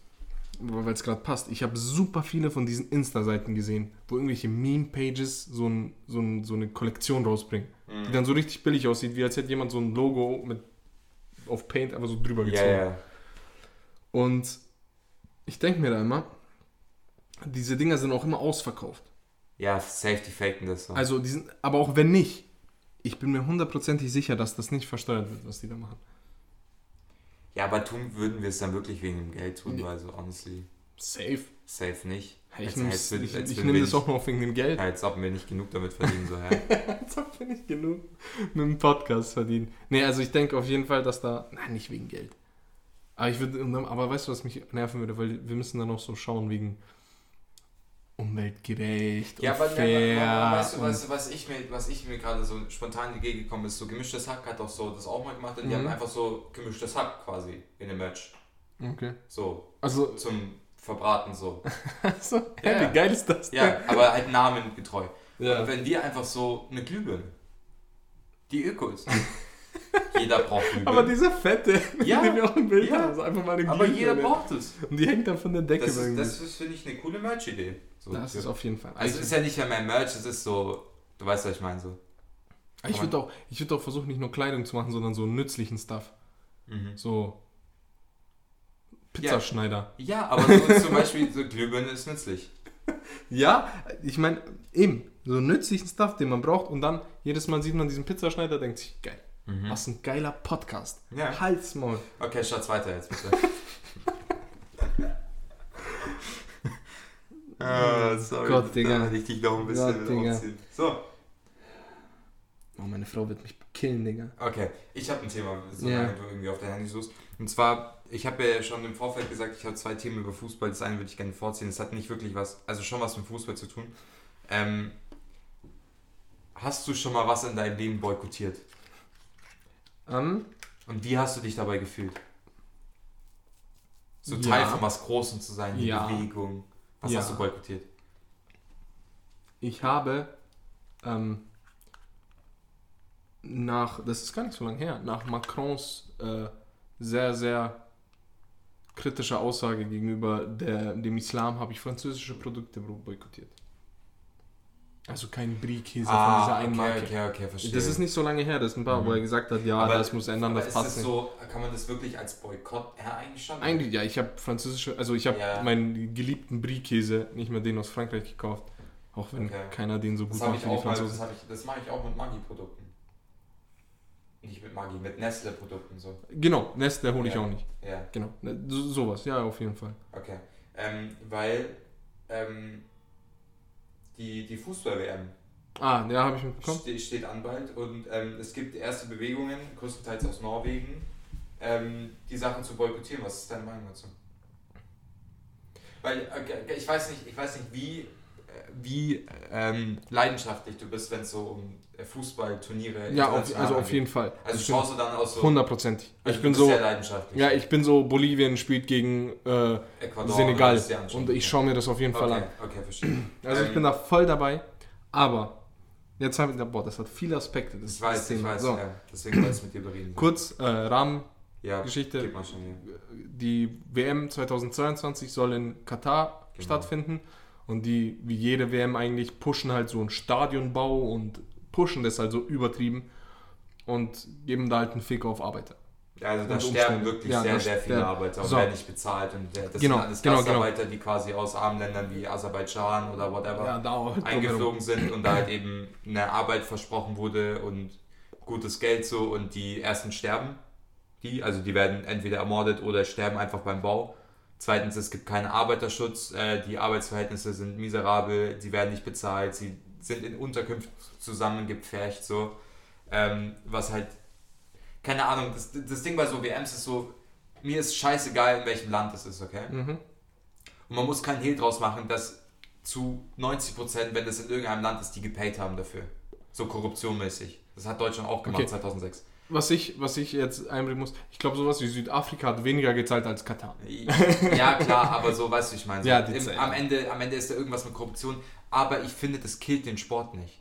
weil es gerade passt, ich habe super viele von diesen Insta-Seiten gesehen, wo irgendwelche Meme-Pages so, ein, so, ein, so eine Kollektion rausbringen, Mhm. die dann so richtig billig aussieht, wie als hätte jemand so ein Logo mit auf Paint einfach so drüber Ja, gezogen. ja. Und ich denke mir da immer, diese Dinger sind auch immer ausverkauft. Ja, Safety faken das so. Also, die sind, aber auch wenn nicht, ich bin mir hundertprozentig sicher, dass das nicht versteuert wird, was die da machen. ja, aber tun würden wir es dann wirklich wegen dem Geld tun, Nee. weil so honestly, Safe. safe nicht. Ich nehme würden- ich, als ich würden nehm wir das nicht- auch noch wegen dem Geld. Als ob wir nicht genug damit verdienen, so hä? Als ob wir nicht genug mit dem Podcast verdienen. Nee, also ich denke auf jeden Fall, dass da. Nein, nicht wegen Geld. Aber ich würde. Aber weißt du, was mich nerven würde? Weil wir müssen dann auch so schauen wegen. umweltgerecht Ja, und aber fair. ja, weißt du, und- weißt du, was ich mir, was ich mir gerade so spontan in die Idee gekommen ist, so gemischtes Hack hat auch so das auch mal gemacht und die Mhm. haben einfach so gemischtes Hack quasi in dem Match. Okay. So, Also, zum Verbraten so. so Ja. wie geil ist das? Ja, aber halt namengetreu. Ja. Und wenn wir einfach so eine Glühbirne, die Öko ist. jeder braucht Glühbirne. Aber diese fette, Ja, die wir auch im Bild ja. haben, ist einfach mal eine Aber jeder Glühbirne. braucht es. Und die hängt dann von der Decke Das ist, das ist finde ich, eine coole Merch-Idee. So, das ist auf jeden Fall. also es ist ja nicht mehr mehr Merch, es ist so, du weißt, was ich meine, so. ich würde auch, ich würd auch versuchen, nicht nur Kleidung zu machen, sondern so nützlichen Stuff. Mhm. So Pizzaschneider. Ja, aber so, zum Beispiel so Glühbirne ist nützlich. Ja, ich meine, eben, so nützlichen Stuff, den man braucht. Und dann jedes Mal sieht man diesen Pizzaschneider, denkt sich, geil, was ein geiler Podcast. Ja. Halt's Maul. Okay, Schatz, weiter jetzt bitte. ah, sorry. Gott, Digga. Da ich dich noch ein bisschen Gott, Digga. So, Oh, meine Frau wird mich killen, Digga. okay. Ich habe ein Thema, solange Ja. du irgendwie auf dein Handy suchst. Und zwar, ich habe ja schon im Vorfeld gesagt, ich habe zwei Themen über Fußball. Das eine würde ich gerne vorziehen. Das hat nicht wirklich was, also schon was mit Fußball zu tun. Ähm, hast du schon mal was in deinem Leben boykottiert? Ähm, Und wie hast du dich dabei gefühlt? So Ja. Teil von was Großem zu sein, die Ja. Bewegung. Was Ja. hast du boykottiert? ich habe ähm, nach, das ist gar nicht so lange her, nach Macrons äh, sehr, sehr kritischer Aussage gegenüber der, dem Islam habe ich französische Produkte boykottiert. Also kein Brie-Käse von dieser einen Marke. Ah, okay, okay, verstehe. Das ist nicht so lange her, das ist ein paar, Mhm. wo er gesagt hat, ja, Aber- das muss ändern, das ist passt das nicht. so, kann man das wirklich als Boykott ja, eigentlich ja, ich habe französische, also ich habe Ja. meinen geliebten Brie-Käse, nicht mehr den aus Frankreich gekauft. Auch wenn Okay. keiner den so Das gut habe macht wie die das, Franzosen. ich, das mache ich auch mit Maggi-Produkten. Nicht mit Maggi, mit Nestle-Produkten so. Genau, Nestle hole ich Ja. auch nicht. Ja, Genau, ne, so, sowas, ja, auf jeden Fall. okay. Ähm, weil ähm, die, die Fußball-WM Ah, ja, habe ich mitbekommen. ste steht an bald und ähm, es gibt erste Bewegungen, größtenteils aus Norwegen, ähm, die Sachen zu boykottieren. Was ist deine Meinung dazu? Weil äh, ich weiß nicht, ich weiß nicht, wie, wie ähm, leidenschaftlich du bist, wenn es so um äh, Fußballturniere Ja, auf, also auf jeden Fall. Also Ich schaust du dann aus so. hundertprozentig. also Ich bin so, sehr leidenschaftlich. ja, ich bin so, Bolivien spielt gegen äh, Ecuador Senegal und ich schaue mir das auf jeden Fall okay, an. okay, verstehe. Also ich Ähm, bin da voll dabei, aber jetzt haben wir, boah, das hat viele Aspekte. Das, Ich weiß, das ich Thema. weiß, So, ja. Deswegen wollte ich mit dir bereden. kurz äh, Rahmengeschichte. Ja, schon. Die WM 2022 soll in Katar Genau. stattfinden und die, wie jede WM eigentlich, pushen halt so einen Stadionbau und pushen das halt so übertrieben und geben da halt einen Fick auf Arbeiter. Ja, also da sterben wirklich Ja, sehr, sehr viele Arbeiter und so. werden nicht bezahlt. Und der, das Genau, sind alles genau, Gastarbeiter, die quasi aus armen Ländern wie Aserbaidschan oder whatever Ja, da eingeflogen sind und da halt eben eine Arbeit versprochen wurde und gutes Geld so und die ersten sterben. Die, also die werden entweder ermordet oder sterben einfach beim Bau. Zweitens, es gibt keinen Arbeiterschutz, äh, die Arbeitsverhältnisse sind miserabel, sie werden nicht bezahlt, sie sind in Unterkünften zusammengepfercht, so. Ähm, was halt, keine Ahnung, das, das Ding bei so WMs ist so, mir ist scheißegal, in welchem Land es ist, okay? Mhm. Und man muss keinen Hehl draus machen, dass zu 90%, wenn das in irgendeinem Land ist, die gepaid haben dafür. So korruptionmäßig. Das hat Deutschland auch gemacht Okay. 2006. Was ich, was ich jetzt einbringen muss, ich glaube sowas wie Südafrika hat weniger gezahlt als Katar. Ja, klar, aber so, weißt du, ich meine, so, Ja, im, am, Ende, am Ende ist da irgendwas mit Korruption, aber ich finde, das killt den Sport nicht.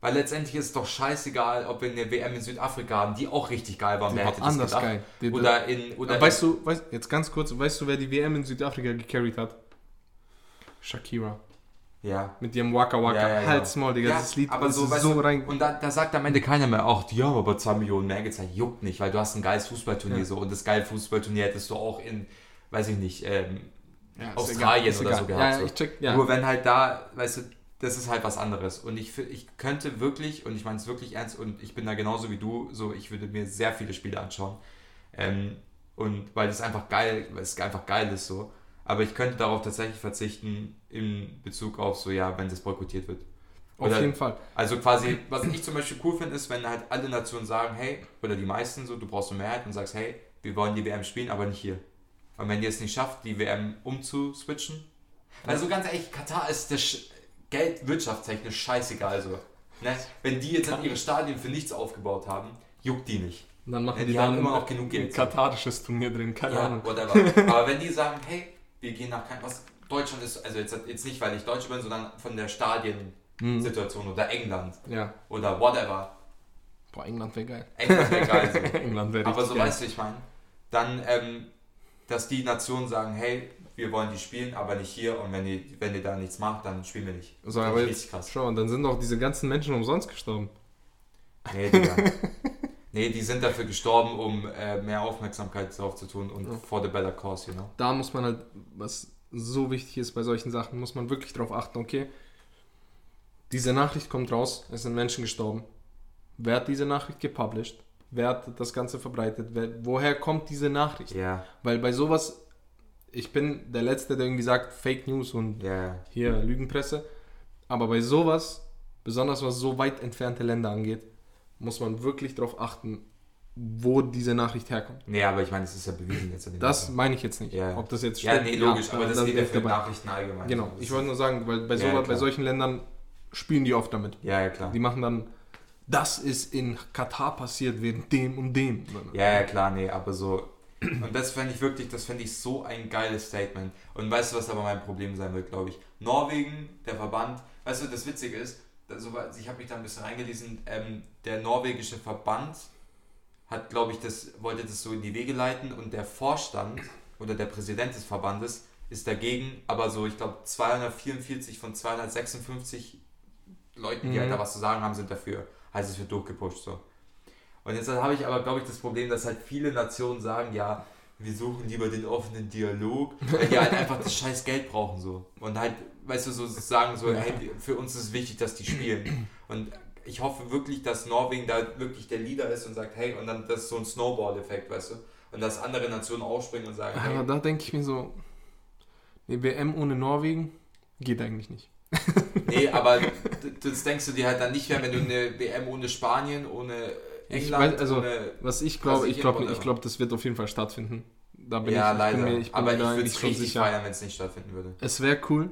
Weil letztendlich ist es doch scheißegal, ob wir eine WM in Südafrika haben, die auch richtig geil war. Wer hätte das anders gedacht? geil. Oder in. Oder weißt du, weißt, jetzt ganz kurz, weißt du, wer die WM in Südafrika gecarried hat? Shakira. Ja. Mit ihrem Waka Waka. Ja, ja, ja. Halt's Maul, Digga. Ja, das Lied aber ist so, so rein. Und da, da sagt am Ende keiner mehr, ach, die haben aber 2 Millionen mehr gezahlt. Juckt nicht, weil du hast ein geiles Fußballturnier Ja. so und das geile Fußballturnier hättest du auch in, weiß ich nicht, ähm, Ja, Australien oder so gehabt, so. check. Nur wenn halt da, weißt du, das ist halt was anderes. Und ich, ich könnte wirklich, und ich meine es wirklich ernst, und ich bin da genauso wie du, so ich würde mir sehr viele Spiele anschauen. Ähm, und weil es einfach geil, weil es einfach geil ist so. Aber ich könnte darauf tatsächlich verzichten in Bezug auf so, ja, wenn das boykottiert wird. Auf oder- jeden Fall. Also quasi, was ich zum Beispiel cool finde, ist, wenn halt alle Nationen sagen, hey, oder die meisten so, du brauchst eine Mehrheit und sagst, hey, wir wollen die WM spielen, aber nicht hier. Und wenn ihr es nicht schafft, die WM umzuswitchen, Also ganz ehrlich, Katar ist der Sch Geld wirtschaftstechnisch scheißegal so. Ne? Wenn die jetzt ihre Stadien für nichts aufgebaut haben, juckt die nicht. Und dann machen Ja, die, die dann haben immer noch genug Geld. Ein katarisches Turnier drin, keine Ja, Ahnung. whatever. Aber wenn die sagen, hey, wir gehen nach kein was Deutschland ist, also jetzt, jetzt nicht, weil ich Deutscher bin, sondern von der Stadiensituation oder England Ja. oder whatever. Boah, England wäre geil. England wäre geil so. England wäre Aber so geil. weißt du, ich meine, dann, ähm, dass die Nationen sagen, hey, wir wollen die spielen, aber nicht hier und wenn ihr, wenn ihr da nichts macht, dann spielen wir nicht. So, Das aber jetzt, richtig krass. schau mal, dann sind doch diese ganzen Menschen umsonst gestorben. Nee, Digga. nee, die sind dafür gestorben, um äh, mehr Aufmerksamkeit drauf zu tun und Ja. for the better cause, you know? Da muss man halt, was so wichtig ist bei solchen Sachen, muss man wirklich darauf achten, okay, diese Nachricht kommt raus, es sind Menschen gestorben. Wer hat diese Nachricht gepublished? Wer hat das Ganze verbreitet? Wer, woher kommt diese Nachricht? Ja, Weil bei sowas, ich bin der Letzte, der irgendwie sagt Fake News und ja, hier Lügenpresse. Aber bei sowas, besonders was so weit entfernte Länder angeht, muss man wirklich darauf achten, wo diese Nachricht herkommt. Nee, aber ich meine, es ist ja bewiesen jetzt. Das Fall. meine ich jetzt nicht. Ja. Ob das jetzt Ja, nee, logisch, da- aber das da geht ja für dabei. Nachrichten allgemein. Genau, Das ich wollte nur sagen, weil bei, so, Ja, bei solchen Ländern spielen die oft damit. Ja, ja, klar. Die machen dann, das ist in Katar passiert wegen dem und dem. Ja, ja, klar, nee, aber so. Und das fände ich wirklich, das fände ich so ein geiles Statement. Und weißt du, was aber mein Problem sein wird, glaube ich? Norwegen, der Verband, weißt du, das Witzige ist, da- so, ich habe mich da ein bisschen reingelesen, ähm, der norwegische Verband hat, glaube ich, das, wollte das so in die Wege leiten und der Vorstand oder der Präsident des Verbandes ist dagegen, aber so, ich glaube, 244 von 256 Leuten, die Mhm. halt da was zu sagen haben, sind dafür. Heißt, es wird durchgepusht so. Und jetzt habe ich aber, glaube ich, das Problem, dass halt viele Nationen sagen, ja, wir suchen lieber den offenen Dialog, weil die halt einfach das scheiß Geld brauchen so. Und halt, weißt du, so sagen so, hey, für uns ist es wichtig, dass die spielen. Und ich hoffe wirklich, dass Norwegen da wirklich der Leader ist und sagt, hey, und dann das ist so ein Snowball-Effekt, weißt du? Und dass andere Nationen aufspringen und sagen, Aber hey, da denke ich mir so, eine WM ohne Norwegen geht eigentlich nicht. nee, aber das denkst du dir halt dann nicht mehr, wenn du eine WM ohne Spanien, ohne Ich England, weiß, also, ohne Was ich glaube, ich glaube, ich glaube, das wird auf jeden Fall stattfinden. Da bin ja, ich, ich leider. bin mir, ich bin aber mir ich würde es schon richtig sicher. feiern, wenn es nicht stattfinden würde. Es wäre cool.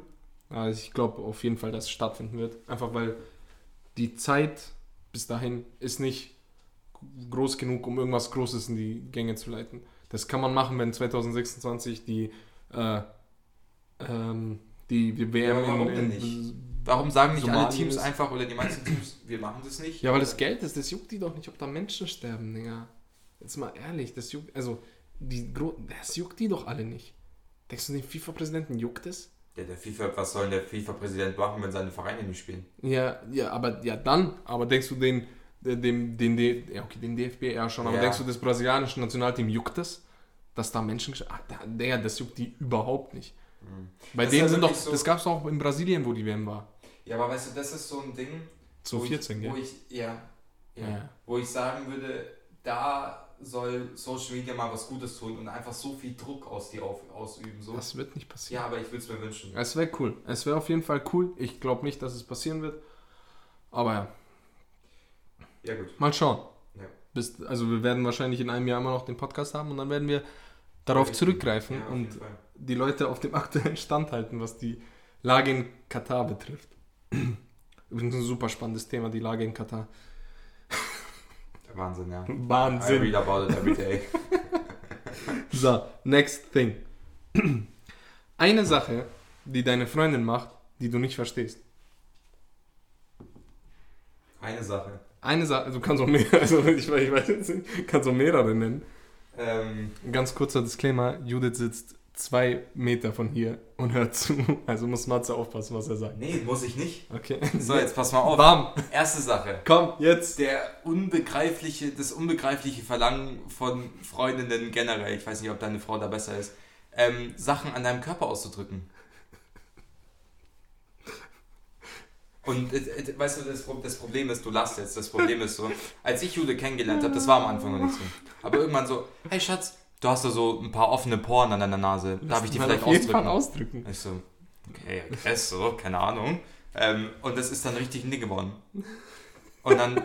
Also ich glaube auf jeden Fall, dass es stattfinden wird. Einfach weil die Zeit bis dahin ist nicht groß genug, um irgendwas Großes in die Gänge zu leiten. Das kann man machen, wenn 2026 die, äh, ähm, die, die WM aber warum in, denn in nicht? Warum sagen nicht alle Somalien Teams ist- einfach oder die meisten Teams, wir machen das nicht? Ja, weil das Geld ist, das juckt die doch nicht, ob da Menschen sterben, Digga. Jetzt mal ehrlich, das juckt, also, die, das juckt die doch alle nicht. Denkst du, den FIFA-Präsidenten juckt es? Ja, der FIFA, was soll der FIFA-Präsident machen, wenn seine Vereine nicht spielen? Ja, ja, aber ja dann, aber denkst du den, dem, den, den, ja, okay, den DFB eher schon, aber Ja. denkst du das brasilianische Nationalteam juckt es? Dass da Menschen da- Digga, das juckt die überhaupt nicht. Bei Das denen ja sind doch, so- das gab es auch in Brasilien, wo die WM war. Ja, aber weißt du, das ist so ein Ding, wo 2014, ich, wo gell? ich, ja, ja, Ja. wo ich sagen würde, da soll Social Media mal was Gutes tun und einfach so viel Druck aus die auf, ausüben. So. Das wird nicht passieren. Ja, aber ich würde es mir wünschen. Es wäre cool. Es wäre auf jeden Fall cool. Ich glaube nicht, dass es passieren wird. Aber ja, Ja, gut. mal schauen. Ja. Bis, also wir werden wahrscheinlich in einem Jahr immer noch den Podcast haben und dann werden wir darauf Richtig. zurückgreifen Ja, und die Leute auf dem aktuellen Stand halten, was die Lage in Katar betrifft. Übrigens ein super spannendes Thema, die Lage in Katar. Wahnsinn, ja. I Wahnsinn. read about it every day. So, next thing. Eine Sache, die deine Freundin macht, die du nicht verstehst. Eine Sache. Eine Sache, du kannst auch mehrere, also ich, weiß- ich weiß jetzt nicht, kannst auch mehrere nennen. Ähm, ganz kurzer Disclaimer, Judith sitzt zwei Meter von hier und hört zu. Also muss Matze aufpassen, was er sagt. nee, muss ich nicht. Okay. So, jetzt pass mal auf. Bam! Erste Sache. Komm, jetzt! Der unbegreifliche, das unbegreifliche Verlangen von Freundinnen generell, ich weiß nicht, ob deine Frau da besser ist, ähm, Sachen an deinem Körper auszudrücken. Und äh, äh, weißt du, das, das Problem ist, du lachst jetzt, das Problem ist so, als ich Jule kennengelernt habe, das war am Anfang noch nicht so. Aber irgendwann so, hey Schatz, du hast da so ein paar offene Poren an deiner Nase, darf ich die vielleicht auf jeden Fall ausdrücken? ausdrücken. Ich so, okay, guess so, keine Ahnung. Ähm, und das ist dann richtig ein Ding geworden. Und dann,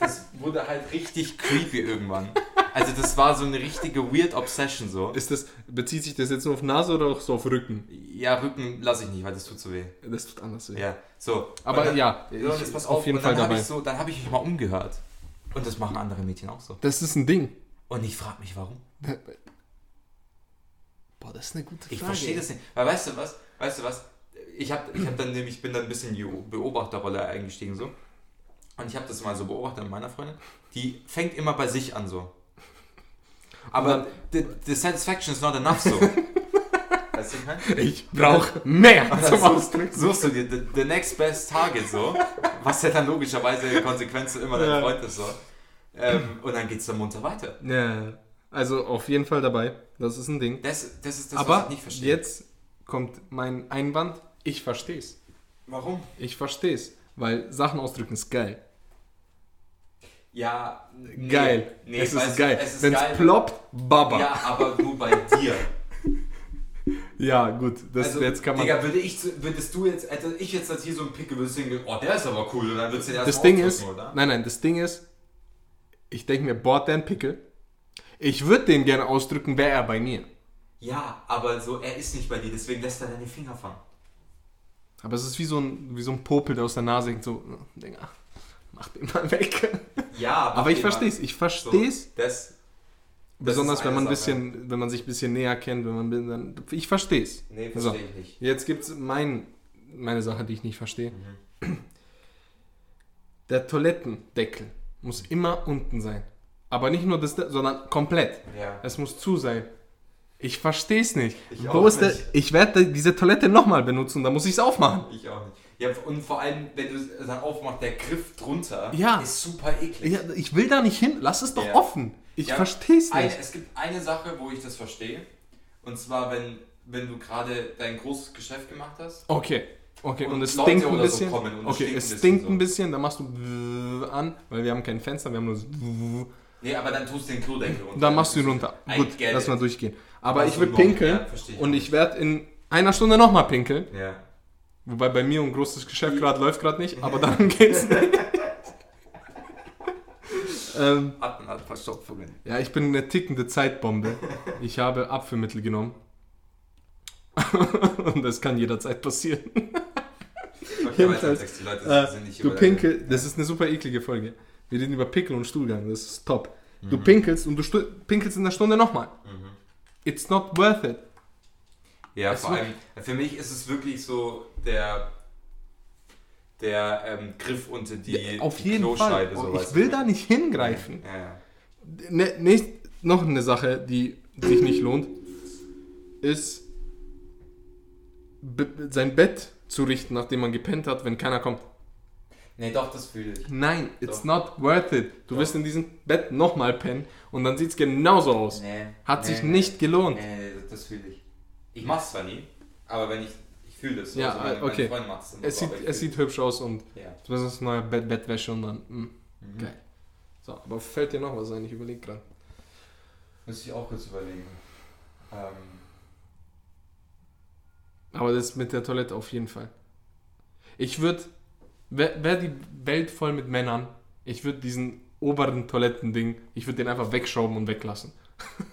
das wurde halt richtig creepy irgendwann. Also das war so eine richtige weird Obsession so. Ist das, bezieht sich das jetzt nur auf Nase oder auch so auf Rücken? Ja, Rücken lasse ich nicht, weil das tut so weh. Das tut anders weh. Ja, so. Aber dann, ja, so, ich- jetzt pass auf auf, jeden Fall dabei. Ich so, dann habe ich mich mal umgehört. Und das machen andere Mädchen auch so. Das ist ein Ding. Und ich frage mich, warum. Boah, das ist eine gute Frage. Ich verstehe das nicht. Weil weißt du was? Weißt du was? Ich habe ich hab dann nämlich, bin dann ein bisschen in die Beobachterrolle eingestiegen so. Und ich habe das mal so beobachtet an meiner Freundin. Die fängt immer bei sich an so. Aber the, the satisfaction is not enough so. weißt du, ich? Ich brauche mehr zum dann Ausdrücken. suchst, du dir the, the next best target so, was ja dann logischerweise in Konsequenz immer dein Ja. Freund ist so. Ähm, und dann geht's dann munter weiter. Ja, also auf jeden Fall dabei. Das ist ein Ding. Das, das ist das, was Aber ich nicht verstehe. jetzt kommt mein Einwand. Ich versteh's. Warum? Ich versteh's. Weil Sachen ausdrücken ist geil. Ja, nee, Geil. Nee, es ist geil. Es ist Wenn's geil. ploppt, Baba. Ja, Ja, aber nur bei dir. gut. Das Also, jetzt kann man. Digga, würde ich, würdest du jetzt, hätte ich jetzt als hier so einen Pickel, würdest du denken, oh, der ist aber cool, und dann würdest du den das erstmal Ding ist, nein, nein, das Ding ist, ich denke mir, boah, der ein Pickel. Ich würde den gerne ausdrücken, wäre er bei mir. Ja, aber so, er ist nicht bei dir, deswegen lässt er deine Finger fangen. Aber es ist wie so ein, wie so ein Popel, der aus der Nase hängt, so, äh, Digga, mach den mal weg. Ja, Aber ich mach den verstehe es, ich verstehe es. So, das, Besonders wenn man ein Sache. bisschen, wenn man sich ein bisschen näher kennt, wenn man dann, ich verstehe es. nee, So. verstehe ich nicht. Jetzt gibt es mein, meine Sache, die ich nicht verstehe. Mhm. Der Toilettendeckel muss immer unten sein. Aber nicht nur das, sondern komplett. Ja. Es muss zu sein. Ich verstehe es nicht. Ich Wo auch ist der, nicht. ich werde diese Toilette nochmal benutzen, da muss ich es aufmachen. Ich auch nicht. Ja, und vor allem, wenn du es dann aufmachst, der Griff drunter Ja. ist super eklig. Ja, ich will da nicht hin, lass es doch Ja. offen. Ich Ja, verstehe es Eine, nicht. es gibt eine Sache, wo ich das verstehe. Und zwar, wenn, wenn du gerade dein großes Geschäft gemacht hast. Okay. Okay, und, Und es stinkt ein so bisschen. kommen und es okay, stinkt es ein bisschen stinkt so. ein bisschen, dann machst du an, weil wir haben kein Fenster, wir haben nur so Nee, aber dann tust du den Klodeckel runter. Dann machst du ihn runter. I Gut, lass mal durchgehen. Aber ich würde pinkeln ja, ich und ich werde in einer Stunde nochmal pinkeln. Ja. Wobei bei mir ein großes Geschäft gerade läuft gerade nicht, aber dann geht's nicht. ähm, Verstopfungen. ja, ich bin eine tickende Zeitbombe. Ich habe Abführmittel genommen. und das kann jederzeit passieren. Jedenfalls, Leute Äh, du pinkel, das ist eine super eklige Folge. Wir reden über Pickel und Stuhlgang, das ist top. Mhm. Du pinkelst und du pinkelst in der Stunde nochmal. It's not worth it. Ja, Es vor allem, für mich ist es wirklich so der, der ähm, Griff unter die, Ja, Auf die jeden Fall. Kloscheibe. So, Oh, ich will da nicht hingreifen. Ja, ja. Ne, nicht, noch eine Sache, die sich nicht lohnt, ist sein Bett zu richten, nachdem man gepennt hat, wenn keiner kommt. Nee, doch, das fühle ich. Nein, it's Doch. not worth it. Du Doch. wirst in diesem Bett nochmal pennen und dann sieht es genauso aus. Nee, Hat nee, sich nee. nicht gelohnt. Nee, das- fühle ich. Ich mach's zwar nie, aber wenn ich, ich fühle das so. Ja, also meine, okay. Meine Es so, sieht, es sieht hübsch aus und Ja. das ist neue Bett, Bettwäsche und dann, mm, Mhm. geil. So, aber fällt dir noch was ein? Ich überlege gerade. Müsste ich auch kurz überlegen. Ähm, Aber das mit der Toilette auf jeden Fall. Ich würde, wäre wär die Welt voll mit Männern, ich würde diesen oberen Toilettending, ich würde den einfach wegschrauben und weglassen.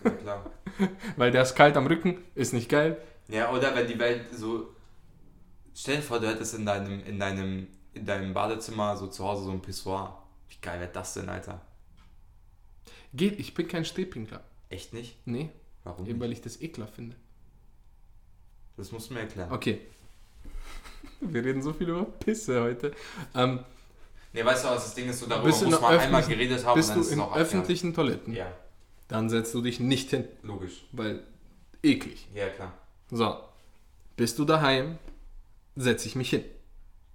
ja, klar. Weil der ist kalt am Rücken, ist nicht geil. Ja, oder wenn die Welt so. Stell dir vor, du hättest in deinem, in deinem, in deinem Badezimmer so zu Hause so ein Pissoir. Wie geil wäre das denn, Alter? Geht, ich bin kein Stehpinkler. Echt nicht? Nee, Warum? eben weil ich das ekler finde. Das musst du mir erklären. Okay. Wir reden so viel über Pisse heute. Ähm, Nee, weißt du, was das Ding ist? So darüber du muss man einmal geredet haben bist und du dann ist es in abgehakt. öffentlichen Toiletten, Ja, dann setzt du dich nicht hin, logisch. weil eklig. Ja, klar. So, bist du daheim, setze ich mich hin.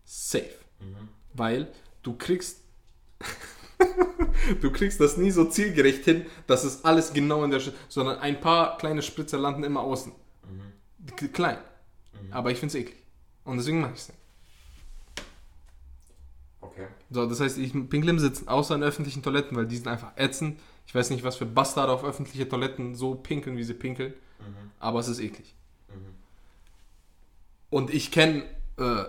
Safe. Mhm. Weil du kriegst. du kriegst das nie so zielgerecht hin, dass es alles genau in der. Sch sondern ein paar kleine Spritzer landen immer außen. Mhm. Klein. Aber ich finde es eklig. Und deswegen mache ich es nicht. Okay. So, das heißt, ich pinkle im Sitzen, außer in öffentlichen Toiletten, weil die sind einfach ätzend. Ich weiß nicht, was für Bastarde auf öffentliche Toiletten so pinkeln, wie sie pinkeln. Mhm. Aber es ist eklig. Mhm. Und ich kenne äh,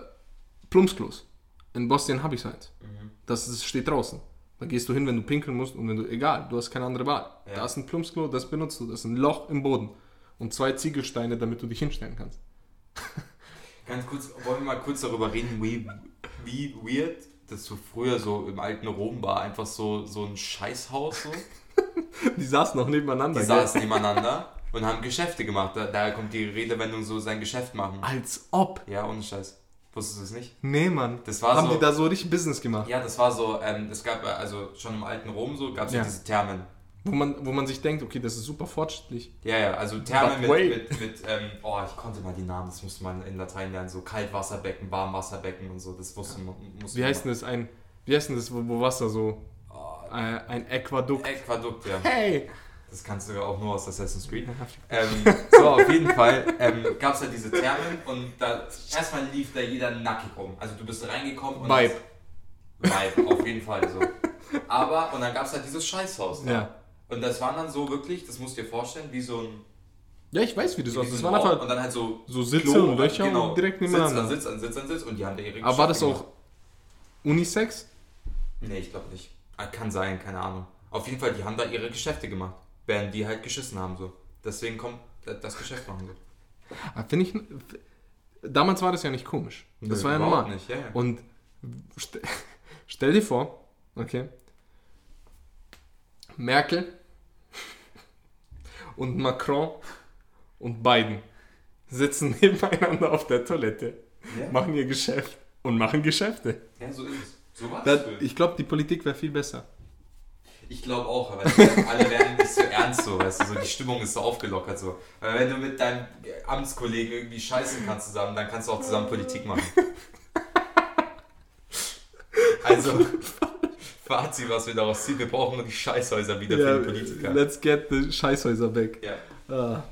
Plumpsklos. In Bosnien habe ich eins. Mhm. Das ist, steht draußen. Da gehst du hin, wenn du pinkeln musst und wenn du, egal, du hast keine andere Wahl. Ja. Da ist ein Plumpsklo, das benutzt du, das ist ein Loch im Boden und zwei Ziegelsteine, damit du dich hinstellen kannst. Ganz kurz, wollen wir mal kurz darüber reden, wie, wie weird das so früher so im alten Rom war. Einfach so, so ein Scheißhaus so. Die saßen noch nebeneinander. Die gell? saßen nebeneinander und haben Geschäfte gemacht. Da, daher kommt die Redewendung so, sein Geschäft machen. Als ob. Ja, ohne Scheiß. Wusstest du es nicht? Nee, Mann. Das war Haben so- die da so richtig Business gemacht? Ja, das war so, ähm, es gab äh, also schon im alten Rom so, gab es ja. diese Thermen. Wo, man, wo man sich denkt, okay, das ist super fortschrittlich. Ja, ja, also Thermen mit, wait. mit, mit ähm, oh, ich konnte mal die Namen, das musste man in Latein lernen, so Kaltwasserbecken, Warmwasserbecken und so, das wusste man. Musste Wie man- heißt denn das? Ein, wie heißt denn das, wo, wo Wasser so, Oh, äh, ein Aquadukt. Aquadukt, ja. Hey! Das kannst du auch nur aus Assassin's Creed. Ähm, so, auf jeden Fall ähm, gab es halt diese Thermen und da erstmal lief da jeder nackig rum. Also du bist reingekommen und. Vibe. Vibe, auf jeden Fall so. Aber, und dann gab es halt dieses Scheißhaus. Da. Und das waren dann so wirklich, das musst du dir vorstellen, wie so ein. Ja, ich weiß, wie aussieht. so Das waren einfach und dann halt so. so Sitze Klo und Löcher genau, und direkt Sitz nebeneinander. an Sitz an Sitz an Sitz und die haben da ihre Aber war das auch Unisex? Nee, ich glaube nicht. Ah, Kann sein, keine Ahnung. Auf jeden Fall, die haben da ihre Geschäfte gemacht. Während die halt geschissen haben so. Deswegen kommt das Geschäft machen so. Ah, Finde ich. Damals war das ja nicht komisch. Das Nö, war ja normal. Nicht, ja, ja. Und st stell dir vor, okay, Merkel und Macron und Biden sitzen nebeneinander auf der Toilette, ja. machen ihr Geschäft und machen Geschäfte. ja, so ist es. So war Da, das. ich glaube, die Politik wäre viel besser. Ich glaube auch, aber alle werden nicht so ernst so, weißt du, so die Stimmung ist so aufgelockert so. Weil wenn du mit deinem Amtskollegen irgendwie scheißen kannst zusammen, dann kannst du auch zusammen Politik machen. Also, Fazit, was wir daraus ziehen, wir brauchen nur die Scheißhäuser wieder für die Politiker. let's get the Scheißhäuser back. Ja. Ah,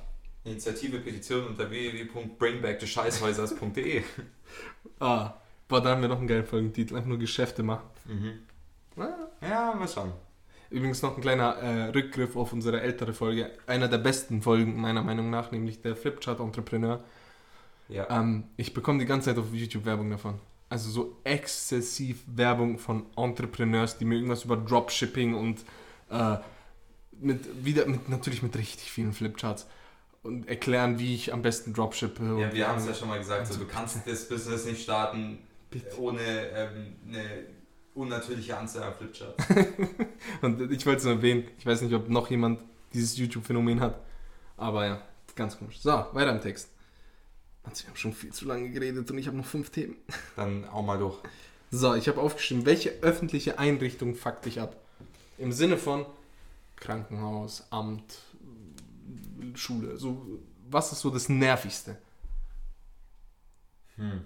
Initiative Petition unter www.bringbackthescheißhäusers.de ah. Boah, da haben wir noch einen geilen Folgentitel, einfach nur Geschäfte machen. mhm. Ah. Ja, mal schauen. Übrigens noch ein kleiner äh, Rückgriff auf unsere ältere Folge. Einer der besten Folgen meiner Meinung nach, nämlich der Flipchart-Entrepreneur. Ja. Ähm, ich bekomme die ganze Zeit auf YouTube Werbung davon. Also so exzessiv Werbung von Entrepreneurs, die mir irgendwas über Dropshipping und äh, mit, wieder, mit, natürlich mit richtig vielen Flipcharts und erklären, wie ich am besten dropshippe. Ja, und- wir haben es ja schon mal gesagt, so, du kannst das Business nicht starten Bitte. ohne ähm, eine unnatürliche Anzahl an Flipcharts. Und ich wollte es nur erwähnen, ich weiß nicht, ob noch jemand dieses YouTube-Phänomen hat. Aber ja, ganz komisch. So, weiter im Text. Mann, wir haben schon viel zu lange geredet und ich habe noch fünf Themen. Dann auch mal durch. So, ich habe aufgeschrieben, welche öffentliche Einrichtung fuckt dich ab? Im Sinne von Krankenhaus, Amt, Schule. So, was ist so das Nervigste? Hm.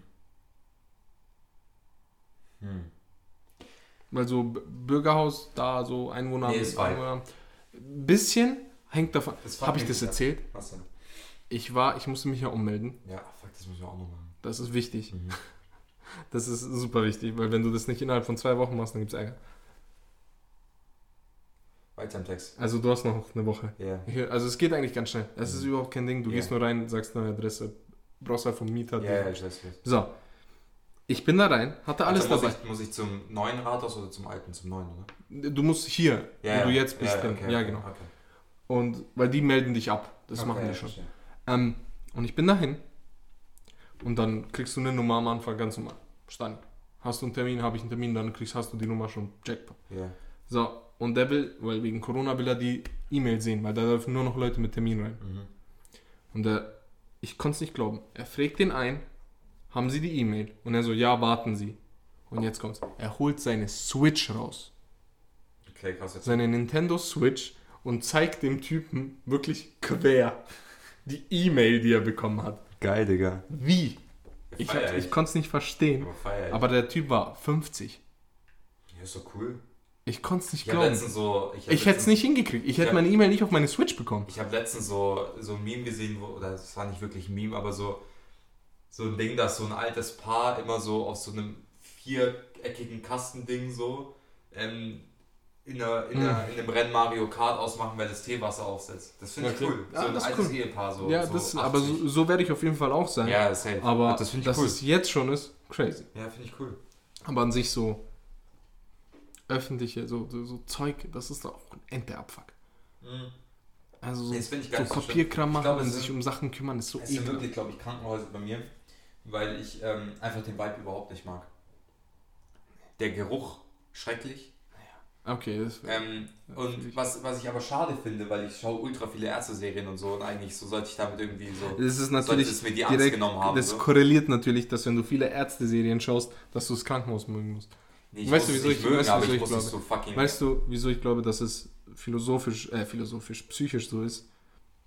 Hm. Weil so Bürgerhaus, da so Einwohner. Nee. Einwohner. Bisschen hängt davon. Habe ich das erzählt? Was denn? Ich war, ich musste mich ja ummelden. Ja, fuck, das müssen wir auch noch machen. Das ist wichtig. Mhm. Das ist super wichtig, weil wenn du das nicht innerhalb von zwei Wochen machst, dann gibt es Ärger. Weiter im Text. Also du hast noch eine Woche. Ja. Also es geht eigentlich ganz schnell. Es ist Mhm. überhaupt kein Ding. Du Ja. gehst nur rein, sagst eine Adresse, brauchst halt vom Mieter. Ja, ja, ich weiß nicht. So. Ich bin da rein, hatte alles also muss dabei. Ich, muss ich zum neuen Rathaus oder zum alten? Zum neuen, oder? Du musst hier, wo du jetzt bist, ja, okay, ja, genau. Okay. Und weil die melden dich ab. Das Okay, machen die ja, schon. verstehe. Ähm, und ich bin dahin. Und dann kriegst du eine Nummer am Anfang ganz normal. Stand. Hast du einen Termin, habe ich einen Termin, dann kriegst, hast du die Nummer schon. Jackpot. Ja. So, und der will, weil wegen Corona will er die E-Mail sehen, weil da dürfen nur noch Leute mit Termin rein. Mhm. Und er, ich konnte es nicht glauben. Er fragt den ein, haben Sie die E-Mail? Und er so, ja, warten Sie. Und jetzt kommt's. Er holt seine Switch raus. Okay, krass jetzt. Seine Nintendo Switch und zeigt dem Typen wirklich quer die E-Mail, die er bekommen hat. Geil, Digga. Wie? Ich, hab- ich konnte es nicht verstehen. Aber ich. Aber der Typ war 50. Ja, ist doch cool. Ich konnte es nicht Ich glauben. so. Ich, Ich hätte es nicht hingekriegt. Ich hätte meine E-Mail nicht auf meine Switch bekommen. Ich habe letztens so, so ein Meme gesehen, wo, oder es war nicht wirklich ein Meme, aber so, so ein Ding, dass so ein altes Paar immer so auf so einem viereckigen Kastending so ähm, in, einer, in, einer, in einem Rennen Mario Kart ausmachen, wer das Teewasser aufsetzt. Das finde ich Okay. cool. Ja, so ein das altes cool. Ehepaar so. ja, so das, 80. aber so, so werde ich auf jeden Fall auch sein. Ja, safe. Aber das finde ich dass cool. es jetzt schon ist, crazy. Ja, finde ich cool. Aber an sich so öffentliche, so, so, so Zeug, das ist doch auch ein Enterabfuck. Also so, Das gar so. Papierkram machen und sich um Sachen kümmern, ist so Es sind wirklich, glaube ich, Krankenhäuser bei mir, weil ich ähm, einfach den Vibe überhaupt nicht mag. Der Geruch, schrecklich. Okay, das Ähm, und was, was ich aber schade finde, weil ich schaue ultra viele Ärzte-Serien und so und eigentlich so sollte ich damit irgendwie so... es ist natürlich es mir die Angst direkt, genommen haben. das so. korreliert natürlich, dass wenn du viele Ärzte-Serien schaust, dass du das Krankenhaus mögen musst. Nee, Weißt du, es wieso ich- mögen, weißt du, aber wieso ich ich muss es so glaube? Weißt du, wieso ich glaube, dass es philosophisch, äh, philosophisch, psychisch so ist,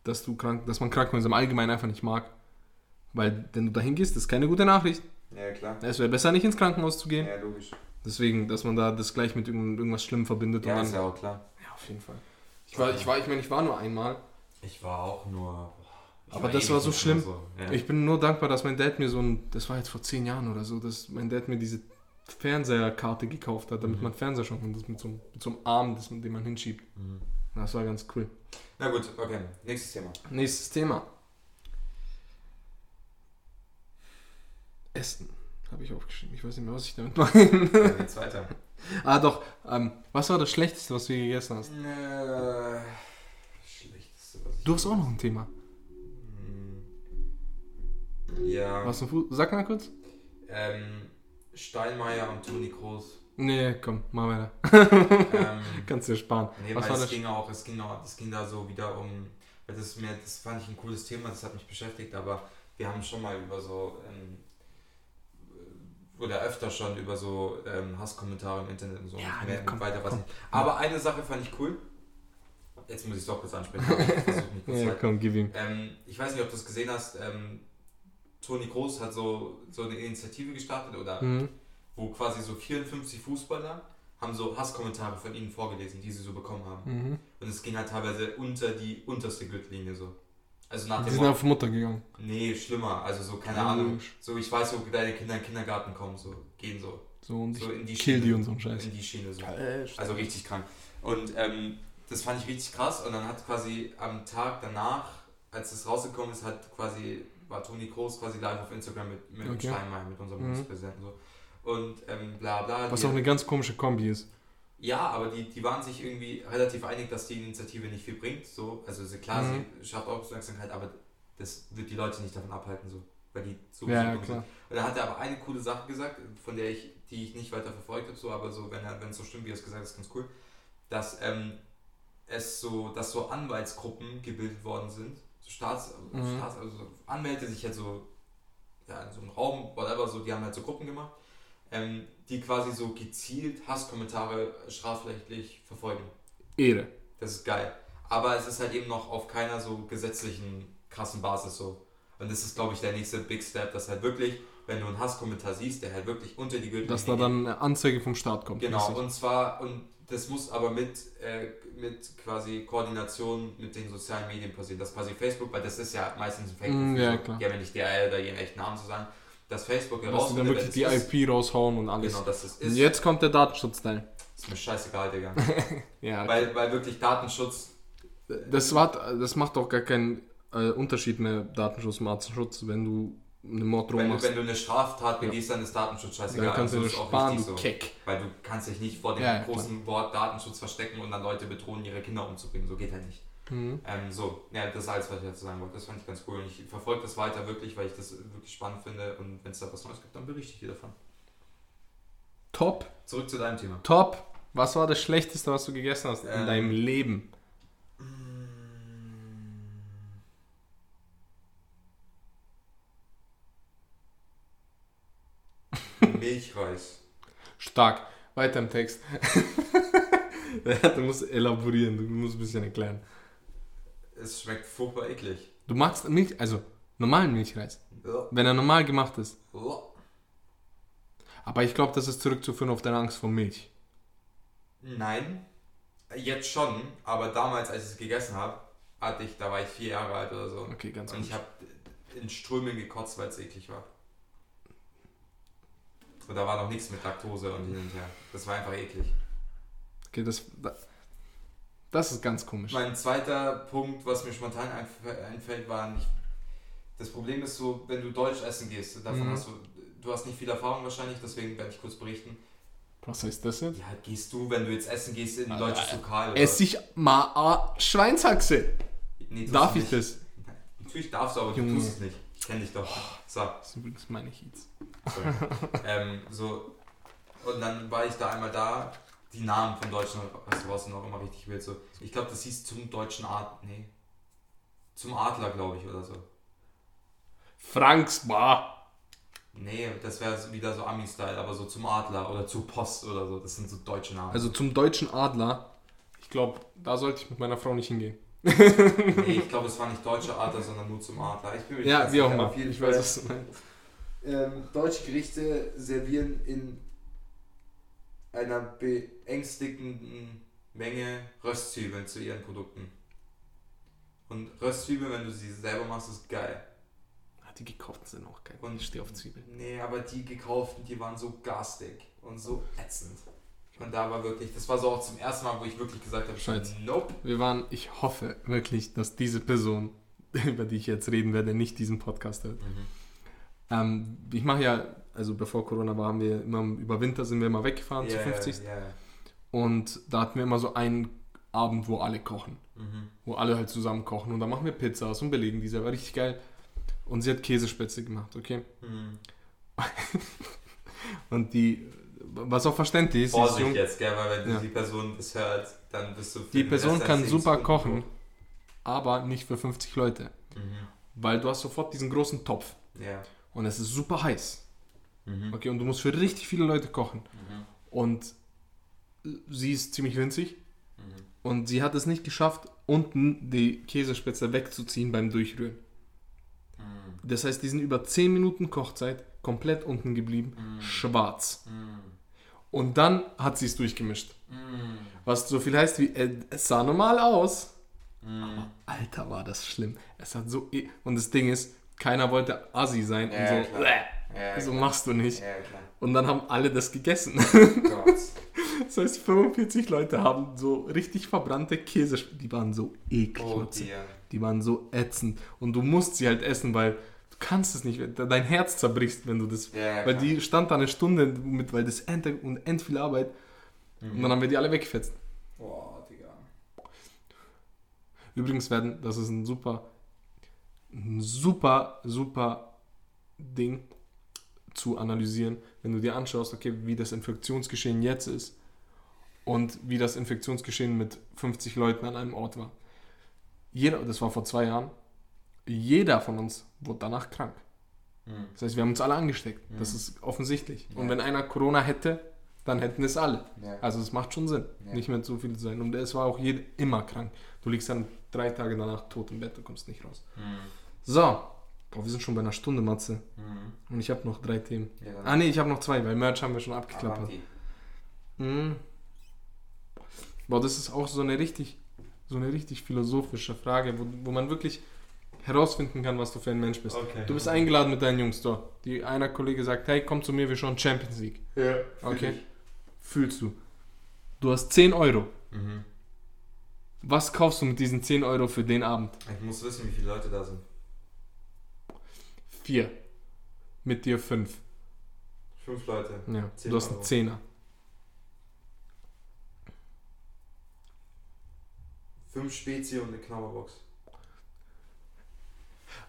dass du krank, dass man Krankenhäuser im Allgemeinen einfach nicht mag. Weil, wenn du dahin gehst, ist keine gute Nachricht. ja, klar. Es wäre besser, nicht ins Krankenhaus zu gehen. Ja, logisch. Deswegen, dass man da das gleich mit irgend- irgendwas Schlimm verbindet. Ja, und ist dann, ja auch klar. ja, auf jeden Fall. Ich war, ich war, ich meine, ich war nur einmal. Ich war auch nur... ich Aber das ewig war so schlimm. So. Ja. Ich bin nur dankbar, dass mein Dad mir so ein, das war jetzt vor zehn Jahren oder so, dass mein Dad mir diese Fernseherkarte gekauft hat, damit Mhm. man Fernseher schauen kann. Das mit so, einem- mit so einem Arm, das, den man hinschiebt. Mhm. Das war ganz cool. Na gut, okay. Nächstes Thema. Nächstes Thema. Essen. Habe ich aufgeschrieben. Ich weiß nicht mehr, was ich damit meine. Ja, geht's weiter. ah, doch. Ähm, was war das Schlechteste, was du gegessen hast? Äh, schlechteste, was ich... Du hast auch noch ein Thema. Hm. Ja. Was ein Fu Sag mal kurz. Ähm, Steinmeier und Toni Kroos. Nee, komm, mach weiter. ähm, Kannst dir sparen. nee, was weil war es das? ging auch, es ging auch, es ging da so wieder um, weil das mir, das fand ich ein cooles Thema, das hat mich beschäftigt, aber wir haben schon mal über so, ähm, oder öfter schon über so ähm, Hasskommentare im Internet und so Ja, und mehr komm, weiter was. komm. Aber eine Sache fand ich cool. Jetzt muss ich es doch kurz ansprechen. Ich kurz Ja, komm, gib ihm. Ähm, ich weiß nicht, ob du es gesehen hast. Ähm, Toni Kroos hat so, so eine Initiative gestartet oder Mhm. wo quasi so 54 Fußballer haben so Hasskommentare von ihnen vorgelesen, die sie so bekommen haben. Mhm. Und es ging halt teilweise unter die unterste Gürtellinie so. Also nach Die sind auf Mutter gegangen. nee, schlimmer, also so keine Ja, Ahnung. logisch. So ich weiß, wo deine Kinder in den Kindergarten kommen, so gehen so, So und so in die kill die Schiene. und so ein Scheiß. In die Schiene so. Also richtig krank. Und ähm, das fand ich richtig krass. Und dann hat quasi am Tag danach, als es rausgekommen ist, hat quasi, war Toni Kroos quasi live auf Instagram mit, mit Okay. Steinmeier, mit unserem Mhm. Bundespräsidenten so. Und ähm, bla bla. Was auch eine ganz komische Kombi ist. Ja, aber die, die waren sich irgendwie relativ einig, dass die Initiative nicht viel bringt. So. Also klar, Mhm. sie schafft Aufmerksamkeit, aber das wird die Leute nicht davon abhalten, so. Weil die so Ja, ja, klar. Und da hat er aber eine coole Sache gesagt, von der ich, die ich nicht weiter verfolgt habe, so, aber so, wenn wenn es so stimmt, wie er es gesagt hat, ist ganz cool, dass ähm, es so, dass so Anwaltsgruppen gebildet worden sind, so Staats, Mhm. Staats also so Anwälte sich halt so, ja, in so einem Raum, whatever, so, die haben halt so Gruppen gemacht, ähm, die quasi so gezielt Hasskommentare strafrechtlich verfolgen. Ehre. Das ist geil. Aber es ist halt eben noch auf keiner so gesetzlichen krassen Basis so. Und das ist, glaube ich, der nächste Big Step, dass halt wirklich, wenn du einen Hasskommentar siehst, der halt wirklich unter die Gürtellinie Dass da dann eine Anzeige vom Staat kommt. Genau, mäßig. und zwar, und das muss aber mit, äh, mit quasi Koordination mit den sozialen Medien passieren. Das quasi Facebook, weil das ist ja meistens ein fake Mm, ja, klar. Die haben ja nicht DRL oder ihren echten Namen zu sagen. Dass Facebook Dass herausfindet, dann wirklich die ist. IP raushauen und alles. Genau, dass es Und ist. jetzt kommt der Datenschutzteil. Ist mir scheißegal, Digga. Ja, weil, weil wirklich Datenschutz das, war, das macht doch gar keinen äh, Unterschied mehr, Datenschutz, Datenschutz, wenn du eine Morddrohung Wenn machst. wenn du eine Straftat begehst, dann ist Datenschutz scheißegal. Dann kannst du Also auch sparen, so. Keck. Weil du kannst dich nicht vor dem Ja, ja, großen Wort Datenschutz verstecken und dann Leute bedrohen, ihre Kinder umzubringen. So geht halt nicht. Mhm. Ähm, so, ja, das ist alles, was ich dazu sagen wollte. Das fand ich ganz cool. Und ich verfolge das weiter wirklich, weil ich das wirklich spannend finde. Und wenn es da was Neues gibt, dann berichte ich dir davon. Top, Zurück zu deinem Thema. top. Was war das Schlechteste, was du gegessen hast in Ähm. deinem Leben? Milchreis. Stark. Weiter im Text. Du musst elaborieren, du musst ein bisschen erklären. Es schmeckt furchtbar eklig. Du magst Milch, also normalen Milchreis, wenn er normal gemacht ist. Aber ich glaube, das ist zurückzuführen auf deine Angst vor Milch. Nein, jetzt schon, aber damals, als ich es gegessen habe, hatte ich, da war ich vier Jahre alt oder so. Okay, ganz Und gut. ich habe in Strömen gekotzt, weil es eklig war. Und da war noch nichts mit Laktose und hin und her. Das war einfach eklig. Okay, das, das ist ganz komisch. Mein zweiter Punkt, was mir spontan einf- einfällt, war nicht. Das Problem ist so, wenn du Deutsch essen gehst, davon Mhm. hast du, du hast nicht viel Erfahrung wahrscheinlich, deswegen werde ich kurz berichten. Was heißt das jetzt? Ja, gehst du, wenn du jetzt essen gehst, in ein deutsches Lokal oder Ess ich mal a Schweinshaxe. Nee, Darf ich das? Natürlich darfst du, aber Junge. du tust es nicht. Ich kenn dich doch. So, Das ist übrigens meine Heats. sorry. ähm, so. Und dann war ich da einmal da. Die Namen von deutschen Restaurants sind auch immer richtig wild. So. Ich glaube, das hieß zum deutschen Adler. Nee. Zum Adler, glaube ich, oder so. Franks Bar. Nee, das wäre wieder so Ami-Style, aber so zum Adler oder zur Post oder so. Das sind so deutsche Namen. Also zum deutschen Adler. Ich glaube, da sollte ich mit meiner Frau nicht hingehen. nee, ich glaube, es war nicht deutscher Adler, sondern nur zum Adler. Ich bin mir Ja, wie auch immer. Ich weiß, was du meinst. ähm, deutsche Gerichte servieren in einer beängstigenden Menge Röstzwiebeln zu ihren Produkten. Und Röstzwiebeln, wenn du sie selber machst, ist geil. Ah, Die gekauften sind auch geil. Und- ich stehe auf Zwiebeln. Nee, aber die gekauften, die waren so garstig und so ätzend. Und da war wirklich, das war so auch zum ersten Mal, wo ich wirklich gesagt habe, Scheiße. nope. Wir waren, ich hoffe wirklich, dass diese Person, über die ich jetzt reden werde, nicht diesen Podcast hört. Ähm, ich mache ja, also bevor Corona war, haben wir immer über Winter sind wir immer weggefahren zu Ja, 50. ja, ja. Und da hatten wir immer so einen Abend, wo alle kochen. Mhm. Wo alle halt zusammen kochen. Und da machen wir Pizzas und belegen diese. War richtig geil. Und sie hat Käsespätzle gemacht, okay? Mhm. Und die, was auch verständlich ist, Vorsicht jung. jetzt, gell, weil wenn Ja. die Person das hört, dann bist du Die Person kann super kochen, aber nicht für 50 Leute. Mhm. Weil du hast sofort diesen großen Topf. Ja. Und es ist super heiß. Mhm. Okay, und du musst für richtig viele Leute kochen. Mhm. Und sie ist ziemlich winzig. Mhm. Und sie hat es nicht geschafft, unten die Käsespätzle wegzuziehen beim Durchrühren. Mhm. Das heißt, die sind über 10 Minuten Kochzeit komplett unten geblieben, Mhm. schwarz. Mhm. Und dann hat sie es durchgemischt. Was so viel heißt wie, äh, es sah normal aus. Mhm. Alter, war das schlimm. Es hat so. E und das Ding ist, keiner wollte Assi sein Ja, und so. Ja, so machst du nicht. Und dann haben alle das gegessen. Gott. Das heißt, 45 Leute haben so richtig verbrannte Käse. Die waren so eklig. Oh die waren so ätzend. Und du musst sie halt essen, weil du kannst es nicht. Dein Herz zerbrichst, wenn du das. Ja, weil die stand da eine Stunde mit, weil das End und End viel Arbeit. Und dann haben wir die alle weggefetzt. Boah, Digga. Übrigens werden, das ist ein super, ein super, super Ding zu analysieren, wenn du dir anschaust, okay, wie das Infektionsgeschehen jetzt ist und wie das Infektionsgeschehen mit 50 Leuten an einem Ort war. Jeder, das war vor zwei Jahren, jeder von uns wurde danach krank. Mhm. Das heißt, wir haben uns alle angesteckt. Das ist offensichtlich. Und Ja. wenn einer Corona hätte, dann hätten es alle. Ja. Also es macht schon Sinn, Ja. nicht mehr so viel zu sein. Und es war auch jeder immer krank. Du liegst dann drei Tage danach tot im Bett, du kommst nicht raus. Mhm. So, Boah, wir sind schon bei einer Stunde, Matze. Mhm. Und ich habe noch drei Themen. Ja, Ah nee, ich habe noch zwei, weil Merch haben wir schon abgeklappert. Mhm. Boah, das ist auch so eine richtig, so eine richtig philosophische Frage, wo, wo man wirklich herausfinden kann, was du für ein Mensch bist. Okay. Du bist eingeladen mit deinen Jungs dort. Die einer Kollege sagt, hey, komm zu mir, wir schauen Champions League. Ja, Okay. Fühlst du. Du hast 10 Euro. Mhm. Was kaufst du mit diesen 10 Euro für den Abend? Ich muss wissen, wie viele Leute da sind. Vier. Mit dir fünf. Fünf Leute. Ja. 10 Du hast einen Euro. Zehner. Fünf Spezi und eine Knabberbox.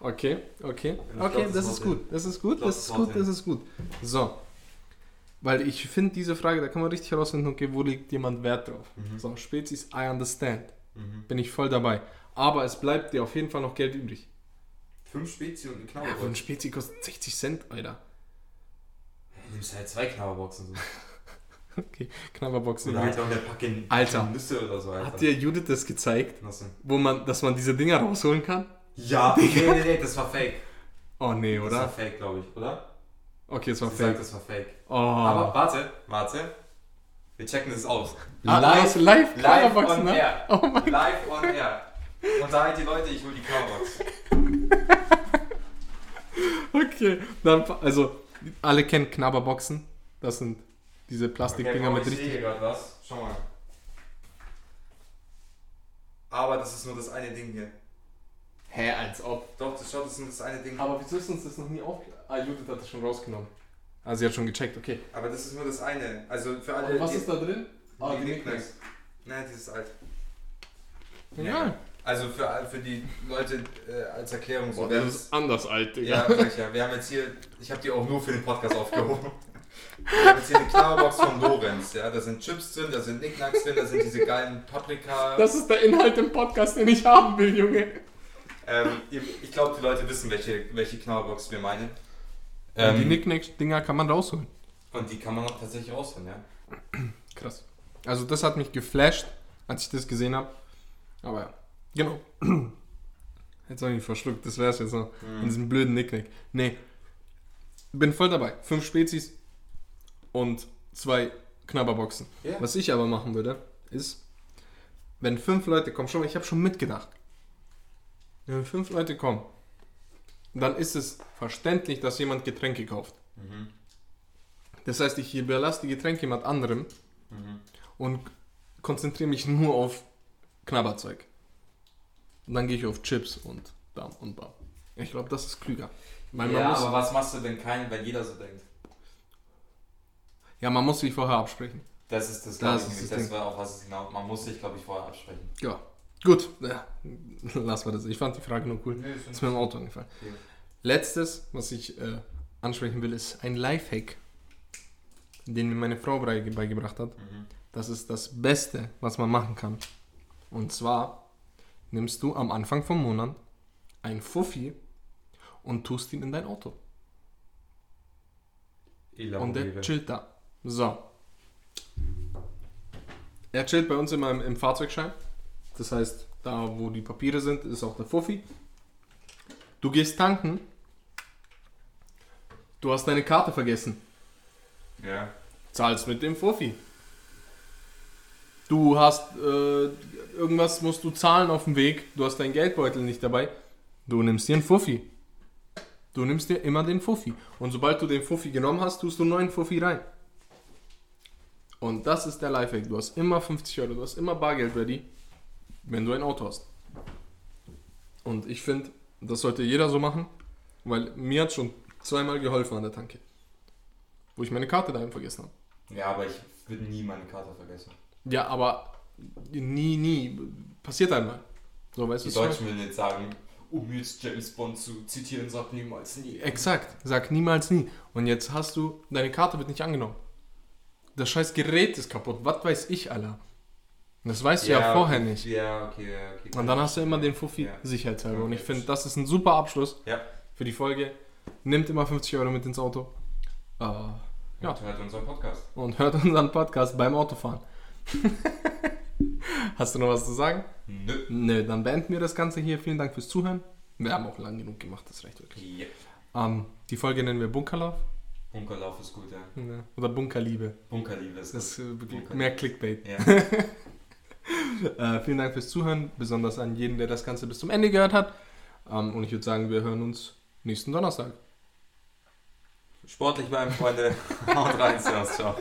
Okay, okay. Ich Okay, glaub, das das ist gut. Das ist gut, glaub, das ist gut, hin. das ist gut. So. Weil ich finde diese Frage, da kann man richtig herausfinden, okay, wo legt jemand Wert drauf. Mhm. So, Spezies, I understand. Mhm. Bin ich voll dabei. Aber es bleibt dir auf jeden Fall noch Geld übrig. Fünf Spezi und eine Ja, so ein Knabberbox. Spezi kostet 60 Cent, Alter. Du nimmst halt zwei Knabberboxen. So. Okay, Knabberboxen. Oder halt auch eine Packung Alter. Nüsse oder so. Alter. Hat dir Judith das gezeigt, Was denn? wo man, dass man diese Dinger rausholen kann? Ja, nee, nee, nee, das war fake. Oh nee, Das war oder? fake, glaube ich, oder? Okay, es war Sie sagt, fake. das war fake. Oh. Aber warte, warte. Wir checken das aus. Ah, live, live, live Knabberboxen, on ne? air. Oh mein Live on air. Und da halt die Leute, ich hol die Knabberbox. Okay, dann, also alle kennen Knabberboxen. Das sind diese Okay, Plastikdinger komm, mit ich sehe richtig. hier gerade was. Schau mal. Aber das ist nur das eine Ding hier. Hä, als ob. Doch, das schaut, das ist nur das eine Ding. Aber wieso ist uns das noch nie auf... Ah, Judith hat das schon rausgenommen. Also sie hat schon gecheckt, okay. Aber das ist nur das eine. Also für alle. Und was ist da drin? Ah, die die Knickknacks. Nein, dieses alt. Ja. Also für, für die Leute äh, als Erklärung so. Boah, das ist anders alt, Digga. Ja, sag ich ja. Wir haben jetzt hier, ich habe die auch nur für den Podcast aufgehoben. Wir haben jetzt hier eine Knabberbox von Lorenz. Ja, da sind Chips drin, da sind Nicknacks drin, da sind diese geilen Paprika. Das ist der Inhalt im Podcast, den ich haben will, Junge. Ähm, ich glaube, die Leute wissen, welche, welche Knabberbox wir meinen. die Ähm, Nicknack-Dinger kann man rausholen. und die kann man auch tatsächlich rausholen, ja. Krass. Also das hat mich geflasht, als ich das gesehen habe. Aber ja, genau. Jetzt habe ich mich verschluckt, das wär's jetzt noch. In diesem blöden Nicknack. Nee. Bin voll dabei. Fünf Spezies und zwei Knabberboxen. Ja. Was ich aber machen würde, ist, wenn fünf Leute kommen, schon mal, ich habe schon mitgedacht. Wenn fünf Leute kommen, dann ist es verständlich, dass jemand Getränke kauft. Mhm. Das heißt, ich überlasse die Getränke jemand anderem Mhm. und konzentriere mich nur auf Knabberzeug. Und dann gehe ich auf Chips und Bam und Bam. Ich glaube, das ist klüger. Man Ja, aber was machst du denn keinen, wenn jeder so denkt? ja, man muss sich vorher absprechen. Das ist das, Das glaube ist ich, das Das war auch was genau. Man muss sich, glaube ich, vorher absprechen. Ja, gut. Ja, lassen wir das. Ich fand die Frage nur cool. Ist mir im Auto angefallen. Ja. Letztes, was ich äh, ansprechen will, ist ein Lifehack, den mir meine Frau beige- beigebracht hat. Mhm. Das ist das Beste, was man machen kann. Und zwar nimmst du am Anfang vom Monat ein Fuffi und tust ihn in dein Auto. Und der chillt da. So. Er chillt bei uns immer im, im Fahrzeugschein. Das heißt, da wo die Papiere sind, ist auch der Fuffi. Du gehst tanken. Du hast deine Karte vergessen. Ja. Zahlst mit dem Fuffi. Du hast äh, irgendwas musst du zahlen auf dem Weg. Du hast deinen Geldbeutel nicht dabei. Du nimmst dir einen Fuffi. Du nimmst dir immer den Fuffi. Und sobald du den Fuffi genommen hast, tust du einen neuen Fuffi rein. Und das ist der Lifehack. Du hast immer 50 Euro, du hast immer Bargeld ready, wenn du ein Auto hast. Und ich finde, das sollte jeder so machen, weil mir hat schon zweimal geholfen an der Tanke. Wo ich meine Karte daheim vergessen habe. Ja, aber ich würde nie meine Karte vergessen. Ja, aber nie, nie. Passiert einmal. So, weißt Die du ich Deutschen würden jetzt sagen, um jetzt James Bond zu zitieren, sagt niemals nie. Exakt. Sag niemals nie. Und jetzt hast du, deine Karte wird nicht angenommen. Das scheiß Gerät ist kaputt. Was weiß ich, Alter. Das weißt du ja, vorher nicht. Ja, okay, ja, okay. Und dann hast du immer den Fuffi Ja. sicherheitshalber. Und ich finde, das ist ein super Abschluss Ja. für die Folge. Nimmt immer 50 Euro mit ins Auto. Ja. Ja. Und hört unseren Podcast. und hört unseren Podcast beim Autofahren. Hast du noch was zu sagen? Nö. Nö, dann beenden wir das Ganze hier. Vielen Dank fürs Zuhören. Wir haben auch lang genug gemacht, das reicht wirklich. Ja. Ähm, die Folge nennen wir Bunkerlauf Bunkerlauf ist gut, ja. ja. oder Bunkerliebe. Bunkerliebe ist Das ist gut. äh, wirklich Bunker- mehr Clickbait. Ja. Äh, vielen Dank fürs Zuhören, besonders an jeden, der das Ganze bis zum Ende gehört hat. Ähm, und ich würde sagen, wir hören uns nächsten Donnerstag. Sportlich bleiben, Freunde. Haut rein, Servus, ciao.